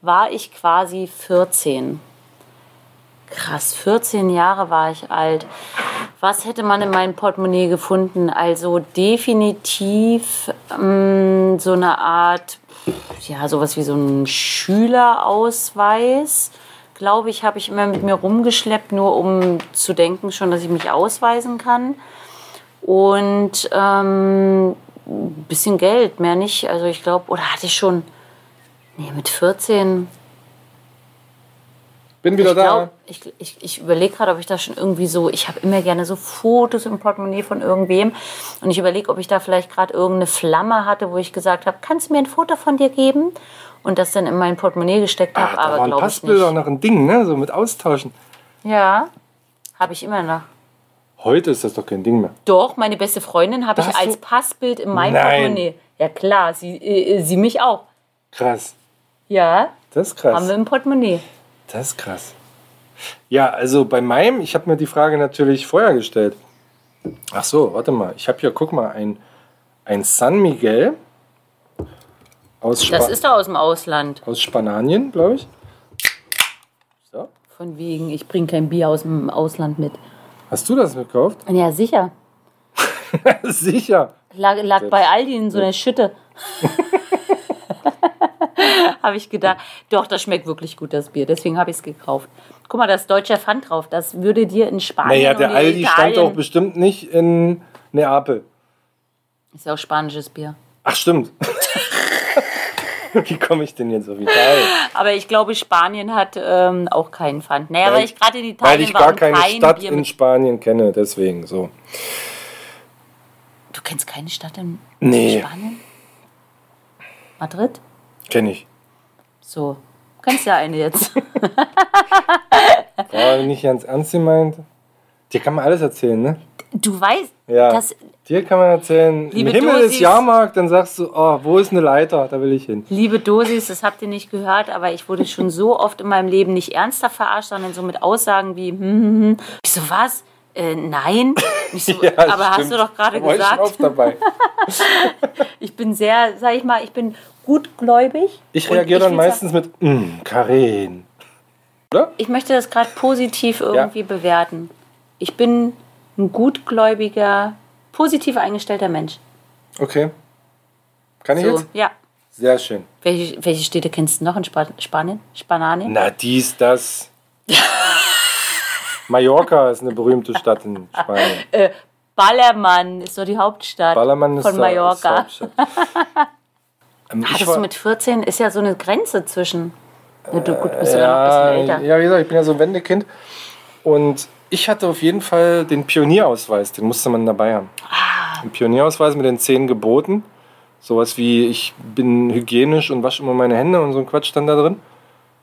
war ich quasi 14. Krass, 14 Jahre war ich alt. Was hätte man in meinem Portemonnaie gefunden? Also definitiv ähm, so eine Art, ja, sowas wie so ein Schülerausweis. Glaube ich, habe ich immer mit mir rumgeschleppt, nur um zu denken schon, dass ich mich ausweisen kann. Und ähm, ein bisschen Geld, mehr nicht. Also ich glaube, oder hatte ich schon, nee, mit 14 Bin wieder ich da. glaub, ich, ich, ich überlege gerade, ob ich da schon irgendwie so, ich habe immer gerne so Fotos im Portemonnaie von irgendwem und ich überlege, ob ich da vielleicht gerade irgendeine Flamme hatte, wo ich gesagt habe, kannst du mir ein Foto von dir geben? Und das dann in mein Portemonnaie gesteckt habe, Ah, aber glaube ich Passbilder nicht. noch ein Ding, ne? So mit Austauschen. Ja, habe ich immer noch. Heute ist das doch kein Ding mehr. Doch, meine beste Freundin habe ich als Passbild in meinem Nein. Portemonnaie. Ja klar, sie, äh, sie mich auch. Krass. Ja, Das ist krass. haben wir im Portemonnaie. Das ist krass. Ja, also bei meinem, ich habe mir die Frage natürlich vorher gestellt. Ach so, warte mal. Ich habe hier, guck mal, ein, ein San Miguel aus, Das ist doch aus dem Ausland. aus Spanien, glaube ich. So. Von wegen, ich bringe kein Bier aus dem Ausland mit. Hast du das gekauft? (laughs) Ja, sicher. Sicher. Lag, lag bei Aldi in so einer Schütte. (laughs) (laughs) habe ich gedacht. Doch, das schmeckt wirklich gut, das Bier. Deswegen habe ich es gekauft. Guck mal, da ist deutscher Pfand drauf. Das würde dir in Spanien Naja, der Aldi stand Italien... doch bestimmt nicht in Neapel. Ist ja auch spanisches Bier. Ach, stimmt. (laughs) Wie komme ich denn jetzt auf Italien? Aber ich glaube, Spanien hat ähm, auch keinen Pfand. Naja, Weil- weil ich gerade in Weil Italien ich war gar keine kein Stadt Bier in. Spanien kenne, deswegen so. Du kennst keine Stadt in Nee. Spanien? Madrid? Kenne ich. So. Du kennst ja eine jetzt. War nicht ganz ernst gemeint. Dir kann man alles erzählen, ne? Du weißt, Ja. dass Dir kann man erzählen, Liebe im Himmel ist Dosis. Jahrmarkt, dann sagst du, oh, wo ist eine Leiter? Da will ich hin. Liebe Dosis, das habt ihr nicht gehört, aber ich wurde schon so oft in meinem Leben nicht ernsthaft verarscht, sondern so mit Aussagen wie, hm, hm, hm. Ich so, was? Äh, nein. Ich so, (laughs) aber hast du doch gerade ich gesagt, oft dabei. (laughs) ich bin sehr, sag ich mal, ich bin gutgläubig. Ich reagiere dann will meistens mit, mm, Karin. Oder? Ich möchte das gerade positiv irgendwie bewerten. Ich bin ein gutgläubiger, positiv eingestellter Mensch. Okay. Kann ich So, jetzt? ja. Sehr schön. Welche, welche Städte kennst du noch in Spa Spanien? Spanien? Na, dies, das. (laughs) Mallorca ist eine berühmte Stadt in Spanien. Äh, Ballermann ist so die Hauptstadt Ballermann ist von ist Mallorca. Hauptstadt. (laughs) Ähm, Hattest war- du mit 14, ist ja so eine Grenze zwischen. Ja, du gut, bist ja noch ein Ja, bisschen älter. ja, wie gesagt, ich bin ja so ein Wendekind. Und ich hatte auf jeden Fall den Pionierausweis, den musste man dabei haben. Ah. Ein Pionierausweis mit den zehn Geboten. Sowas wie, ich bin hygienisch und wasche immer meine Hände und so ein Quatsch stand da drin.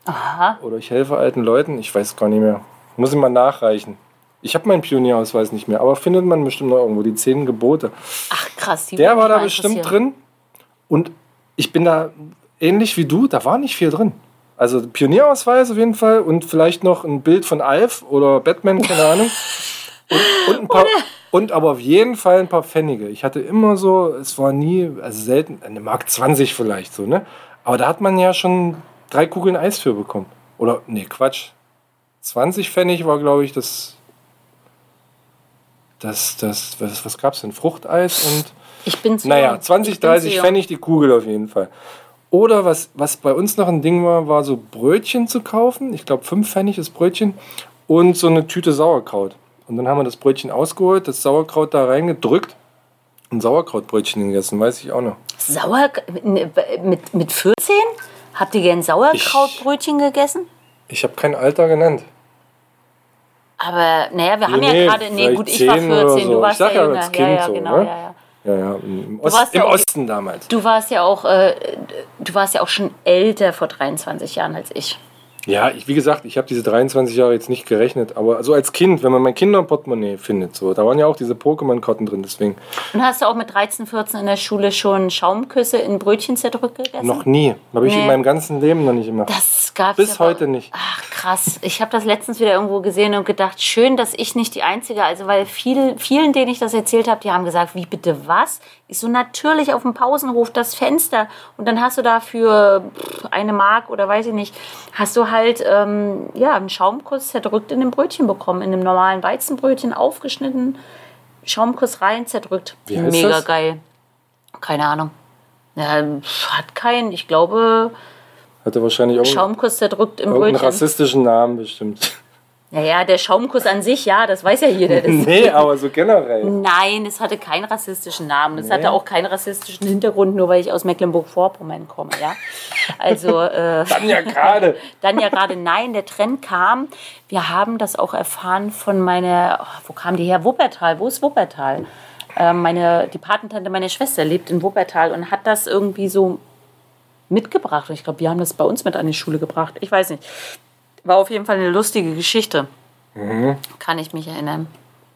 Aha. Oder ich helfe alten Leuten, ich weiß gar nicht mehr. Muss ich mal nachreichen. Ich habe meinen Pionierausweis nicht mehr, aber findet man bestimmt noch irgendwo, die zehn Gebote. Ach krass, die Der war da bestimmt drin. Und ich bin da ähnlich wie du, da war nicht viel drin. Also Pionierausweis auf jeden Fall und vielleicht noch ein Bild von Alf oder Batman, keine (laughs) Ahnung. Und, und, ein paar, und aber auf jeden Fall ein paar Pfennige. Ich hatte immer so, es war nie, also selten, eine Mark 20 vielleicht so, ne? Aber da hat man ja schon drei Kugeln Eis für bekommen. Oder, nee, Quatsch. 20 Pfennig war, glaube ich, das, das, das, was, was gab es denn? Fruchteis und Ich bin zu naja, jung. 20, Ich bin 30 zu jung. Pfennig die Kugel auf jeden Fall. Oder was, was bei uns noch ein Ding war, war so Brötchen zu kaufen. Ich glaube, 5 Pfennig ist Brötchen. Und so eine Tüte Sauerkraut. Und dann haben wir das Brötchen ausgeholt, das Sauerkraut da reingedrückt und Sauerkrautbrötchen gegessen, weiß ich auch noch. Sauer mit, mit 14? Habt ihr gern Sauerkrautbrötchen gegessen? Ich habe kein Alter genannt. Aber naja, wir haben Nee, ja gerade. Nee, gut, ich war 10 oder 14, so. du Ich warst ja ja jünger. als ja, Kind ja, so, genau, ne? ja, ja. Ja, ja, im, Ost, ja im auch- Osten damals. Du warst ja auch, äh, du warst ja auch schon älter vor 23 Jahren als ich. Ja, ich, wie gesagt, ich habe diese 23 Jahre jetzt nicht gerechnet, aber so als Kind, wenn man mein Kinderportemonnaie findet, so, da waren ja auch diese Pokémon-Karten drin, deswegen Und hast du auch mit 13, 14 in der Schule schon Schaumküsse in Brötchen zerdrückt gegessen? noch nie. Habe ich Nee. in meinem ganzen Leben noch nicht gemacht. Das gab's Bis ja bei- heute nicht. Ach krass, ich habe das letztens wieder irgendwo gesehen und gedacht, schön, dass ich nicht die Einzige, also weil viel, vielen, denen ich das erzählt habe, die haben gesagt, wie bitte was? Ich so natürlich auf dem Pausenhof das Fenster und dann hast du da für pff, eine Mark oder weiß ich nicht, hast du halt ähm, ja einen Schaumkuss zerdrückt in dem Brötchen bekommen, in einem normalen Weizenbrötchen aufgeschnitten, Schaumkuss rein zerdrückt, Wie heißt mega das? geil. Keine Ahnung. Ja, hat keinen, ich glaube, Hatte wahrscheinlich auch Schaumkuss zerdrückt im Brötchen. rassistischen Namen bestimmt. Naja, der Schaumkuss an sich, ja, das weiß ja jeder. Das (laughs) Nee, aber so generell. Nein, es hatte keinen rassistischen Namen. Es Nee. hatte auch keinen rassistischen Hintergrund, nur weil ich aus Mecklenburg-Vorpommern komme. Ja? Also (laughs) äh, Dann ja gerade. (laughs) dann ja gerade nein, der Trend kam. Wir haben das auch erfahren von meiner, oh, wo kam die her? Wuppertal. Wo ist Wuppertal? Äh, meine, die Patentante meiner Schwester lebt in Wuppertal und hat das irgendwie so mitgebracht. Und ich glaube, wir haben das bei uns mit an die Schule gebracht. Ich weiß nicht. War auf jeden Fall eine lustige Geschichte. Mhm. Kann ich mich erinnern.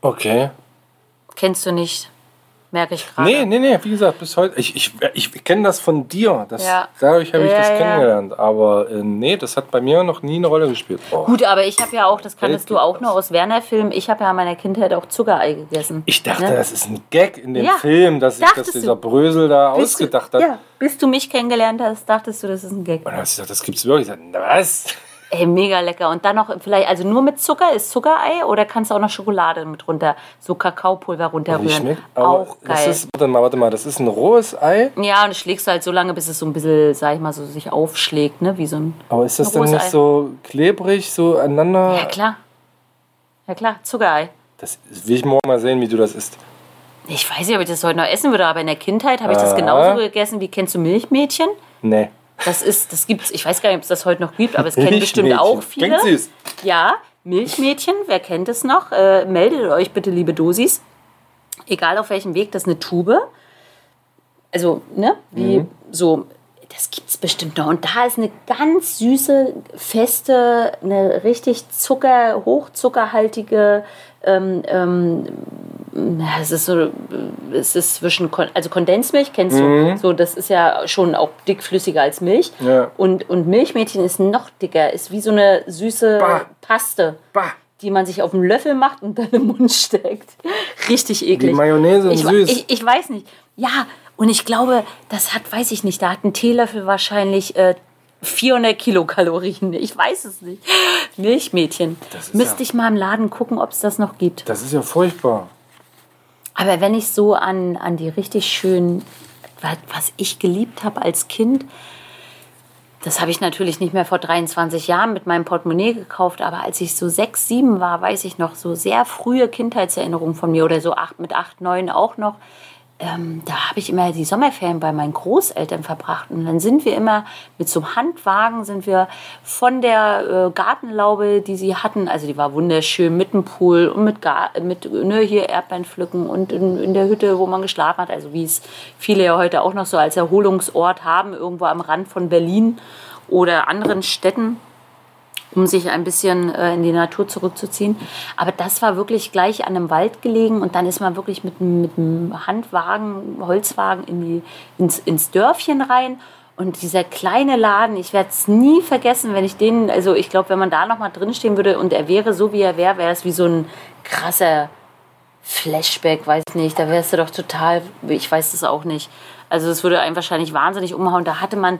Okay. Kennst du nicht? Merke ich gerade. Nee, nee, nee, wie gesagt, bis heute. Ich, ich, ich kenne das von dir. Das, Ja. Dadurch habe ich Ja, das ja. kennengelernt. Aber äh, nee, das hat bei mir noch nie eine Rolle gespielt. Oh. Gut, aber ich habe ja auch, das kanntest du auch gibt nur aus Werner-Filmen, ich habe ja in meiner Kindheit auch Zuckerei gegessen. Ich dachte, Ne? das ist ein Gag in dem Film, dass sich das dieser du. Brösel da Bis du- ausgedacht hat. Ja, bis du mich kennengelernt hast, dachtest du, das ist ein Gag. Und dann habe ich gesagt, das gibt's wirklich. Ich na, was? Ey, mega lecker. Und dann noch vielleicht, also nur mit Zucker ist Zuckerei oder kannst du auch noch Schokolade mit runter, so Kakaopulver runterrühren. schmeckt? Aber auch Das geil. ist, warte mal, warte mal, das ist ein rohes Ei. ja, und das schlägst du halt so lange, bis es so ein bisschen, sag ich mal, so sich aufschlägt, ne? Wie so ein. Aber ist das rohes nicht Ei. so klebrig, so aneinander? Ja, klar. Ja, klar, Zuckerei. Das will ich morgen mal sehen, wie du das isst. Ich weiß nicht, ob ich das heute noch essen würde, aber in der Kindheit habe ich das Ah. genauso gegessen wie kennst du Milchmädchen? Nee. Das ist, das gibt's, ich weiß gar nicht, ob es das heute noch gibt, aber es (laughs) kennen bestimmt auch viele. Klingt süß. Ja, Milchmädchen, wer kennt es noch? Äh, meldet euch bitte, liebe Dosis. Egal auf welchem Weg, das ist eine Tube. Also, ne? Wie Mhm. so, das gibt's bestimmt noch. Und da ist eine ganz süße, feste, eine richtig Zucker, hochzuckerhaltige, ähm, ähm, es ist so, es ist zwischen, Kon- also Kondensmilch kennst du, so, das ist ja schon auch dickflüssiger als Milch. Mhm. Ja. Und, und Milchmädchen ist noch dicker, ist wie so eine süße Bah. Paste, Bah. die man sich auf einen Löffel macht und dann im Mund steckt. (laughs) Richtig eklig. Die Mayonnaise ich, süß. Ich, ich weiß nicht. Ja, und ich glaube, das hat, weiß ich nicht, da hat ein Teelöffel wahrscheinlich äh, 400 Kilokalorien. Ich weiß es nicht. Milchmädchen. Ist Müsste ja- ich mal im Laden gucken, ob es das noch gibt. Das ist ja furchtbar. Aber wenn ich so an, an die richtig schönen, wa- was ich geliebt habe als Kind, das habe ich natürlich nicht mehr vor 23 Jahren mit meinem Portemonnaie gekauft, aber als ich so sechs, sieben war, weiß ich noch, so sehr frühe Kindheitserinnerungen von mir oder so acht, mit acht, neun auch noch. Ähm, da habe ich immer die Sommerferien bei meinen Großeltern verbracht. Und dann sind wir immer mit so einem Handwagen, sind wir von der äh, Gartenlaube, die sie hatten, also die war wunderschön, mit dem Pool und mit, Gar mit ne, hier Erdbeeren pflücken und in, in der Hütte, wo man geschlafen hat, also wie es viele ja heute auch noch so als Erholungsort haben, irgendwo am Rand von Berlin oder anderen Städten um sich ein bisschen äh, in die Natur zurückzuziehen. Aber das war wirklich gleich an einem Wald gelegen und dann ist man wirklich mit, einem- mit einem Handwagen, Holzwagen in die, ins, ins Dörfchen rein. Und dieser kleine Laden, ich werde es nie vergessen, wenn ich den, also ich glaube, wenn man da noch mal drin stehen würde und er wäre so, wie er wäre, wäre es wie so ein krasser Flashback, weiß nicht, da wärst du doch total, ich weiß das auch nicht. Also es würde einen wahrscheinlich wahnsinnig umhauen. Da hatte man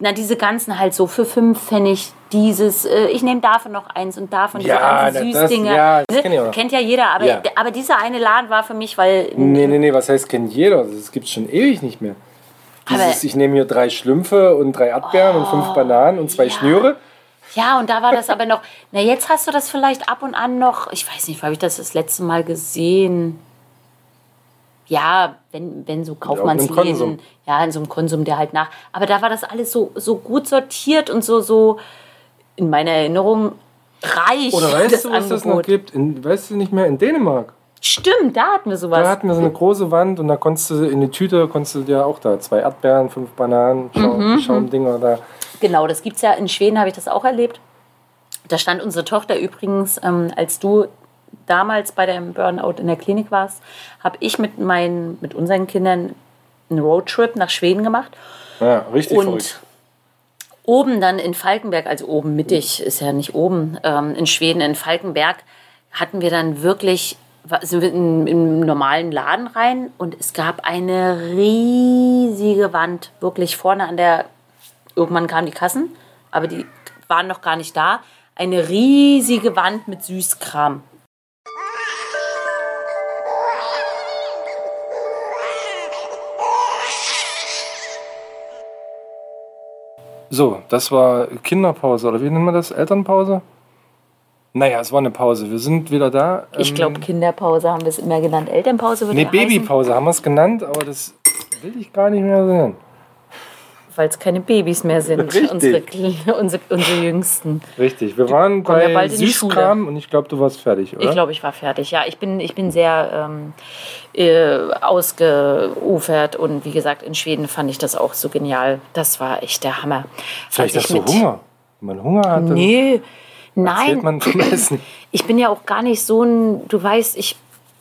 na, diese ganzen halt so für fünf Pfennig dieses, äh, ich nehme davon noch eins und davon diese Ja, ganzen das- Süßdinger. ja, das kenn ich auch. Kennt ja jeder, aber, Ja. aber dieser eine Laden war für mich, weil Nee, nee, nee, was heißt kennt jeder? Das gibt es schon ewig nicht mehr. Dieses, Oh, ich nehme hier drei Schlümpfe und drei Erdbeeren und fünf Bananen und zwei ja. Schnüre. Ja, und da war das aber noch. Na, jetzt hast du das vielleicht ab und an noch. Ich weiß nicht, habe ich das das letzte Mal gesehen? Ja, wenn, wenn so Kaufmannsläden, ja, in so einem Konsum, der halt nach. Aber da war das alles so, so gut sortiert und so, so in meiner Erinnerung reich. Oder weißt das du, was das noch Angebot. gibt? In, weißt du nicht mehr? In Dänemark. Stimmt, da hatten wir sowas. Da hatten wir so eine große Wand und da konntest du in die Tüte, konntest du dir auch da zwei Erdbeeren, fünf Bananen, Schaum, Mhm, Schaumdinger da. Genau, das gibt es ja in Schweden, habe ich das auch erlebt. Da stand unsere Tochter übrigens, ähm, als du damals bei deinem Burnout in der Klinik warst, habe ich mit, meinen, mit unseren Kindern einen Roadtrip nach Schweden gemacht. Ja, richtig Und verrückt. oben dann in Falkenberg, also oben mittig, ist ja nicht oben, ähm, in Schweden, in Falkenberg, hatten wir dann wirklich, sind wir in, im normalen Laden rein und es gab eine riesige Wand, wirklich vorne an der, irgendwann kamen die Kassen, aber die waren noch gar nicht da, eine riesige Wand mit Süßkram. So, das war Kinderpause, oder wie nennt man das? Elternpause? Naja, es war eine Pause. Wir sind wieder da. Ich Ähm, glaube, Kinderpause haben wir es immer genannt. Elternpause würde Nee, ja Babypause haben wir es genannt, aber das will ich gar nicht mehr sehen. Weil es keine Babys mehr sind, (laughs) Richtig. unsere, unsere, unsere Jüngsten. Richtig, wir waren ja bei die Süßkram und ich glaube, du warst fertig, oder? Ich glaube, ich war fertig. Ja, ich bin, ich bin sehr ähm, äh, ausgeufert und wie gesagt, in Schweden fand ich das auch so genial. Das war echt der Hammer. Vielleicht hast du Hunger. Wenn man Hunger hat, Nee, nein. man vom (clears throat) Essen. Ich bin ja auch gar nicht so ein, du weißt, ich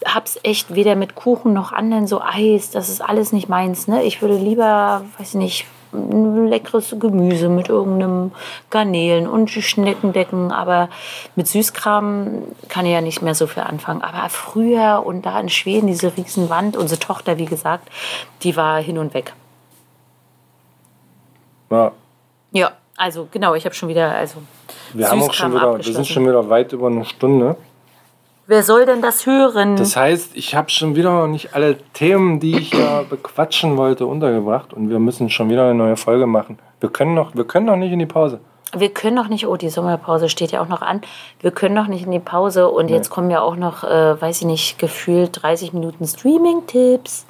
hab's echt weder mit Kuchen noch anderen so Eis. Das ist alles nicht meins. Ne? Ich würde lieber, weiß ich nicht, leckeres Gemüse mit irgendeinem Garnelen und Schneckendecken. Aber mit Süßkram kann ich ja nicht mehr so viel anfangen. Aber früher und da in Schweden, diese Riesenwand, unsere Tochter, wie gesagt, die war hin und weg. Ja, Ja, also genau, ich habe schon wieder, also wir, haben auch schon wieder, wir sind schon wieder weit über eine Stunde. Wer soll denn das hören? Das heißt, ich habe schon wieder noch nicht alle Themen, die ich ja (clears throat) bequatschen wollte, untergebracht und wir müssen schon wieder eine neue Folge machen. Wir können noch, wir können noch nicht in die Pause. Wir können noch nicht, oh, die Sommerpause steht ja auch noch an. Wir können noch nicht in die Pause und jetzt kommen ja auch noch, äh, weiß ich nicht, gefühlt 30 Minuten Streaming-Tipps.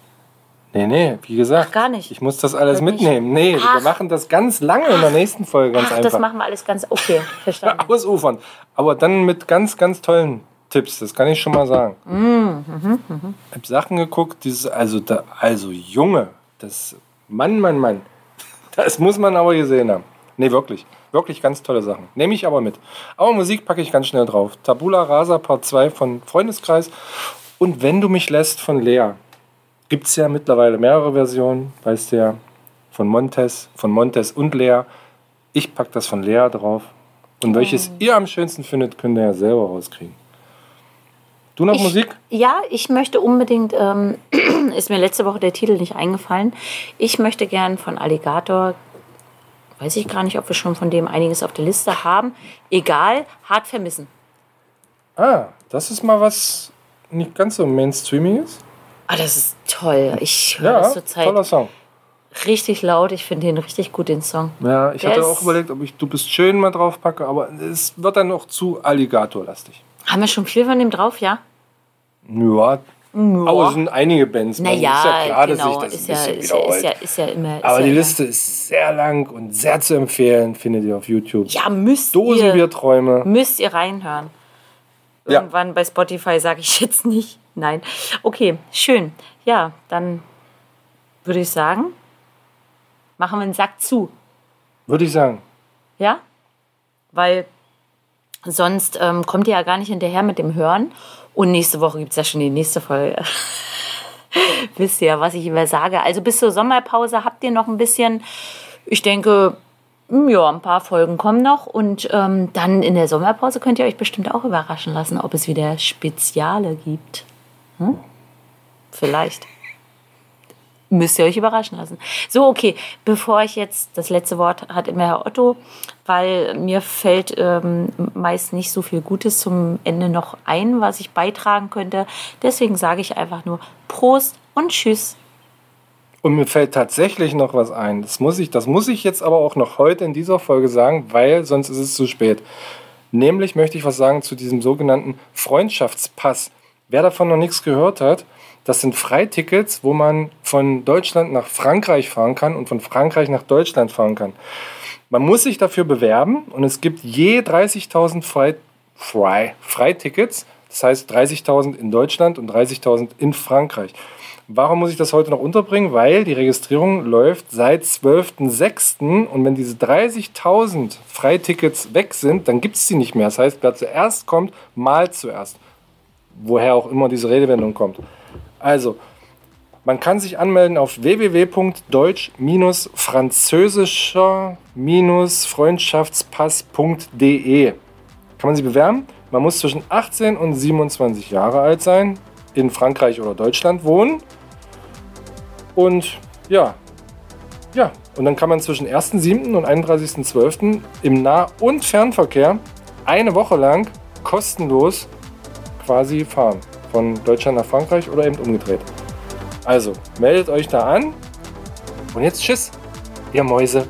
Nee, nee, wie gesagt. Ach, gar nicht. Ich muss das alles Wird nicht. mitnehmen. Nee, Ach. wir machen das ganz lange in der nächsten Folge, ganz Ach, einfach. das machen wir alles ganz okay, (laughs) verstanden. Ausufern. Aber dann mit ganz, ganz tollen Tipps, das kann ich schon mal sagen. Mm, Ich habe Sachen geguckt, dieses, also, da, also Junge, das Mann, Mann, Mann. Das muss man aber gesehen haben. Nee, wirklich. Wirklich ganz tolle Sachen. Nehme ich aber mit. Aber Musik packe ich ganz schnell drauf. Tabula Rasa Part 2 von Freundeskreis. Und Wenn du mich lässt von Lea. Gibt es ja mittlerweile mehrere Versionen, weißt du ja. Von Montes, von Montes und Lea. Ich packe das von Lea drauf. Und welches Oh. ihr am schönsten findet, könnt ihr ja selber rauskriegen. Du noch Ich- Musik? Ja, ich möchte unbedingt, ähm, (clears throat) ist mir letzte Woche der Titel nicht eingefallen, ich möchte gern von Alligator, weiß ich gar nicht, ob wir schon von dem einiges auf der Liste haben, egal, hart vermissen. Ah, das ist mal was nicht ganz so mainstreaming ist. Ah, das ist toll. Ich höre Ja, das zurzeit toller Song. richtig laut. Ich finde den richtig gut, den Song. Ja, ich Der hatte auch überlegt, ob ich Du bist schön mal drauf packe, aber es wird dann noch zu Alligator-lastig. Haben wir schon viel von dem drauf, ja? Ja, aber es sind einige Bands. man. Naja, ist ja klar, dass genau. sich das ist, ein ja, bisschen ist, ja, ist, ja, ist ja immer. Aber ja die immer. Liste ist sehr lang und sehr zu empfehlen, findet ihr auf YouTube. Ja, müsst ihr, Dosenbierträume. müsst ihr reinhören. Ja. Irgendwann bei Spotify sage ich (laughs) jetzt nicht. Nein. Okay, schön. Ja, dann würde ich sagen, machen wir einen Sack zu. Würde ich sagen. Ja? Weil sonst ähm, kommt ihr ja gar nicht hinterher mit dem Hören. Und nächste Woche gibt es ja schon die nächste Folge. (laughs) Wisst ihr was ich immer sage. Also bis zur Sommerpause habt ihr noch ein bisschen, ich denke, hm, ja, ein paar Folgen kommen noch. Und ähm, dann in der Sommerpause könnt ihr euch bestimmt auch überraschen lassen, ob es wieder Speziale gibt. Hm? Vielleicht. Müsst ihr euch überraschen lassen. So, okay, bevor ich jetzt, das letzte Wort hat immer Herr Otto, weil mir fällt ähm, meist nicht so viel Gutes zum Ende noch ein, was ich beitragen könnte. Deswegen sage ich einfach nur Prost und Tschüss. Und mir fällt tatsächlich noch was ein. Das muss ich, das muss ich jetzt aber auch noch heute in dieser Folge sagen, weil sonst ist es zu spät. Nämlich möchte ich was sagen zu diesem sogenannten Freundschaftspass. Wer davon noch nichts gehört hat, das sind Freitickets, wo man von Deutschland nach Frankreich fahren kann und von Frankreich nach Deutschland fahren kann. Man muss sich dafür bewerben und es gibt je 30.000 Frei, Frei, Freitickets. Das heißt 30.000 in Deutschland und 30.000 in Frankreich. Warum muss ich das heute noch unterbringen? Weil die Registrierung läuft seit 12.06. und wenn diese 30.000 Freitickets weg sind, dann gibt es die nicht mehr. Das heißt, wer zuerst kommt, mal zuerst. Woher auch immer diese Redewendung kommt. Also, man kann sich anmelden auf www.deutsch-französischer-freundschaftspass.de. Kann man sich bewerben? Man muss zwischen 18 und 27 Jahre alt sein, in Frankreich oder Deutschland wohnen. Und ja, ja, und dann kann man zwischen 1.7. und 31.12. im Nah- und Fernverkehr eine Woche lang kostenlos quasi fahren. Von Deutschland nach Frankreich oder eben umgedreht. Also, meldet euch da an. Und jetzt tschüss, ihr Mäuse.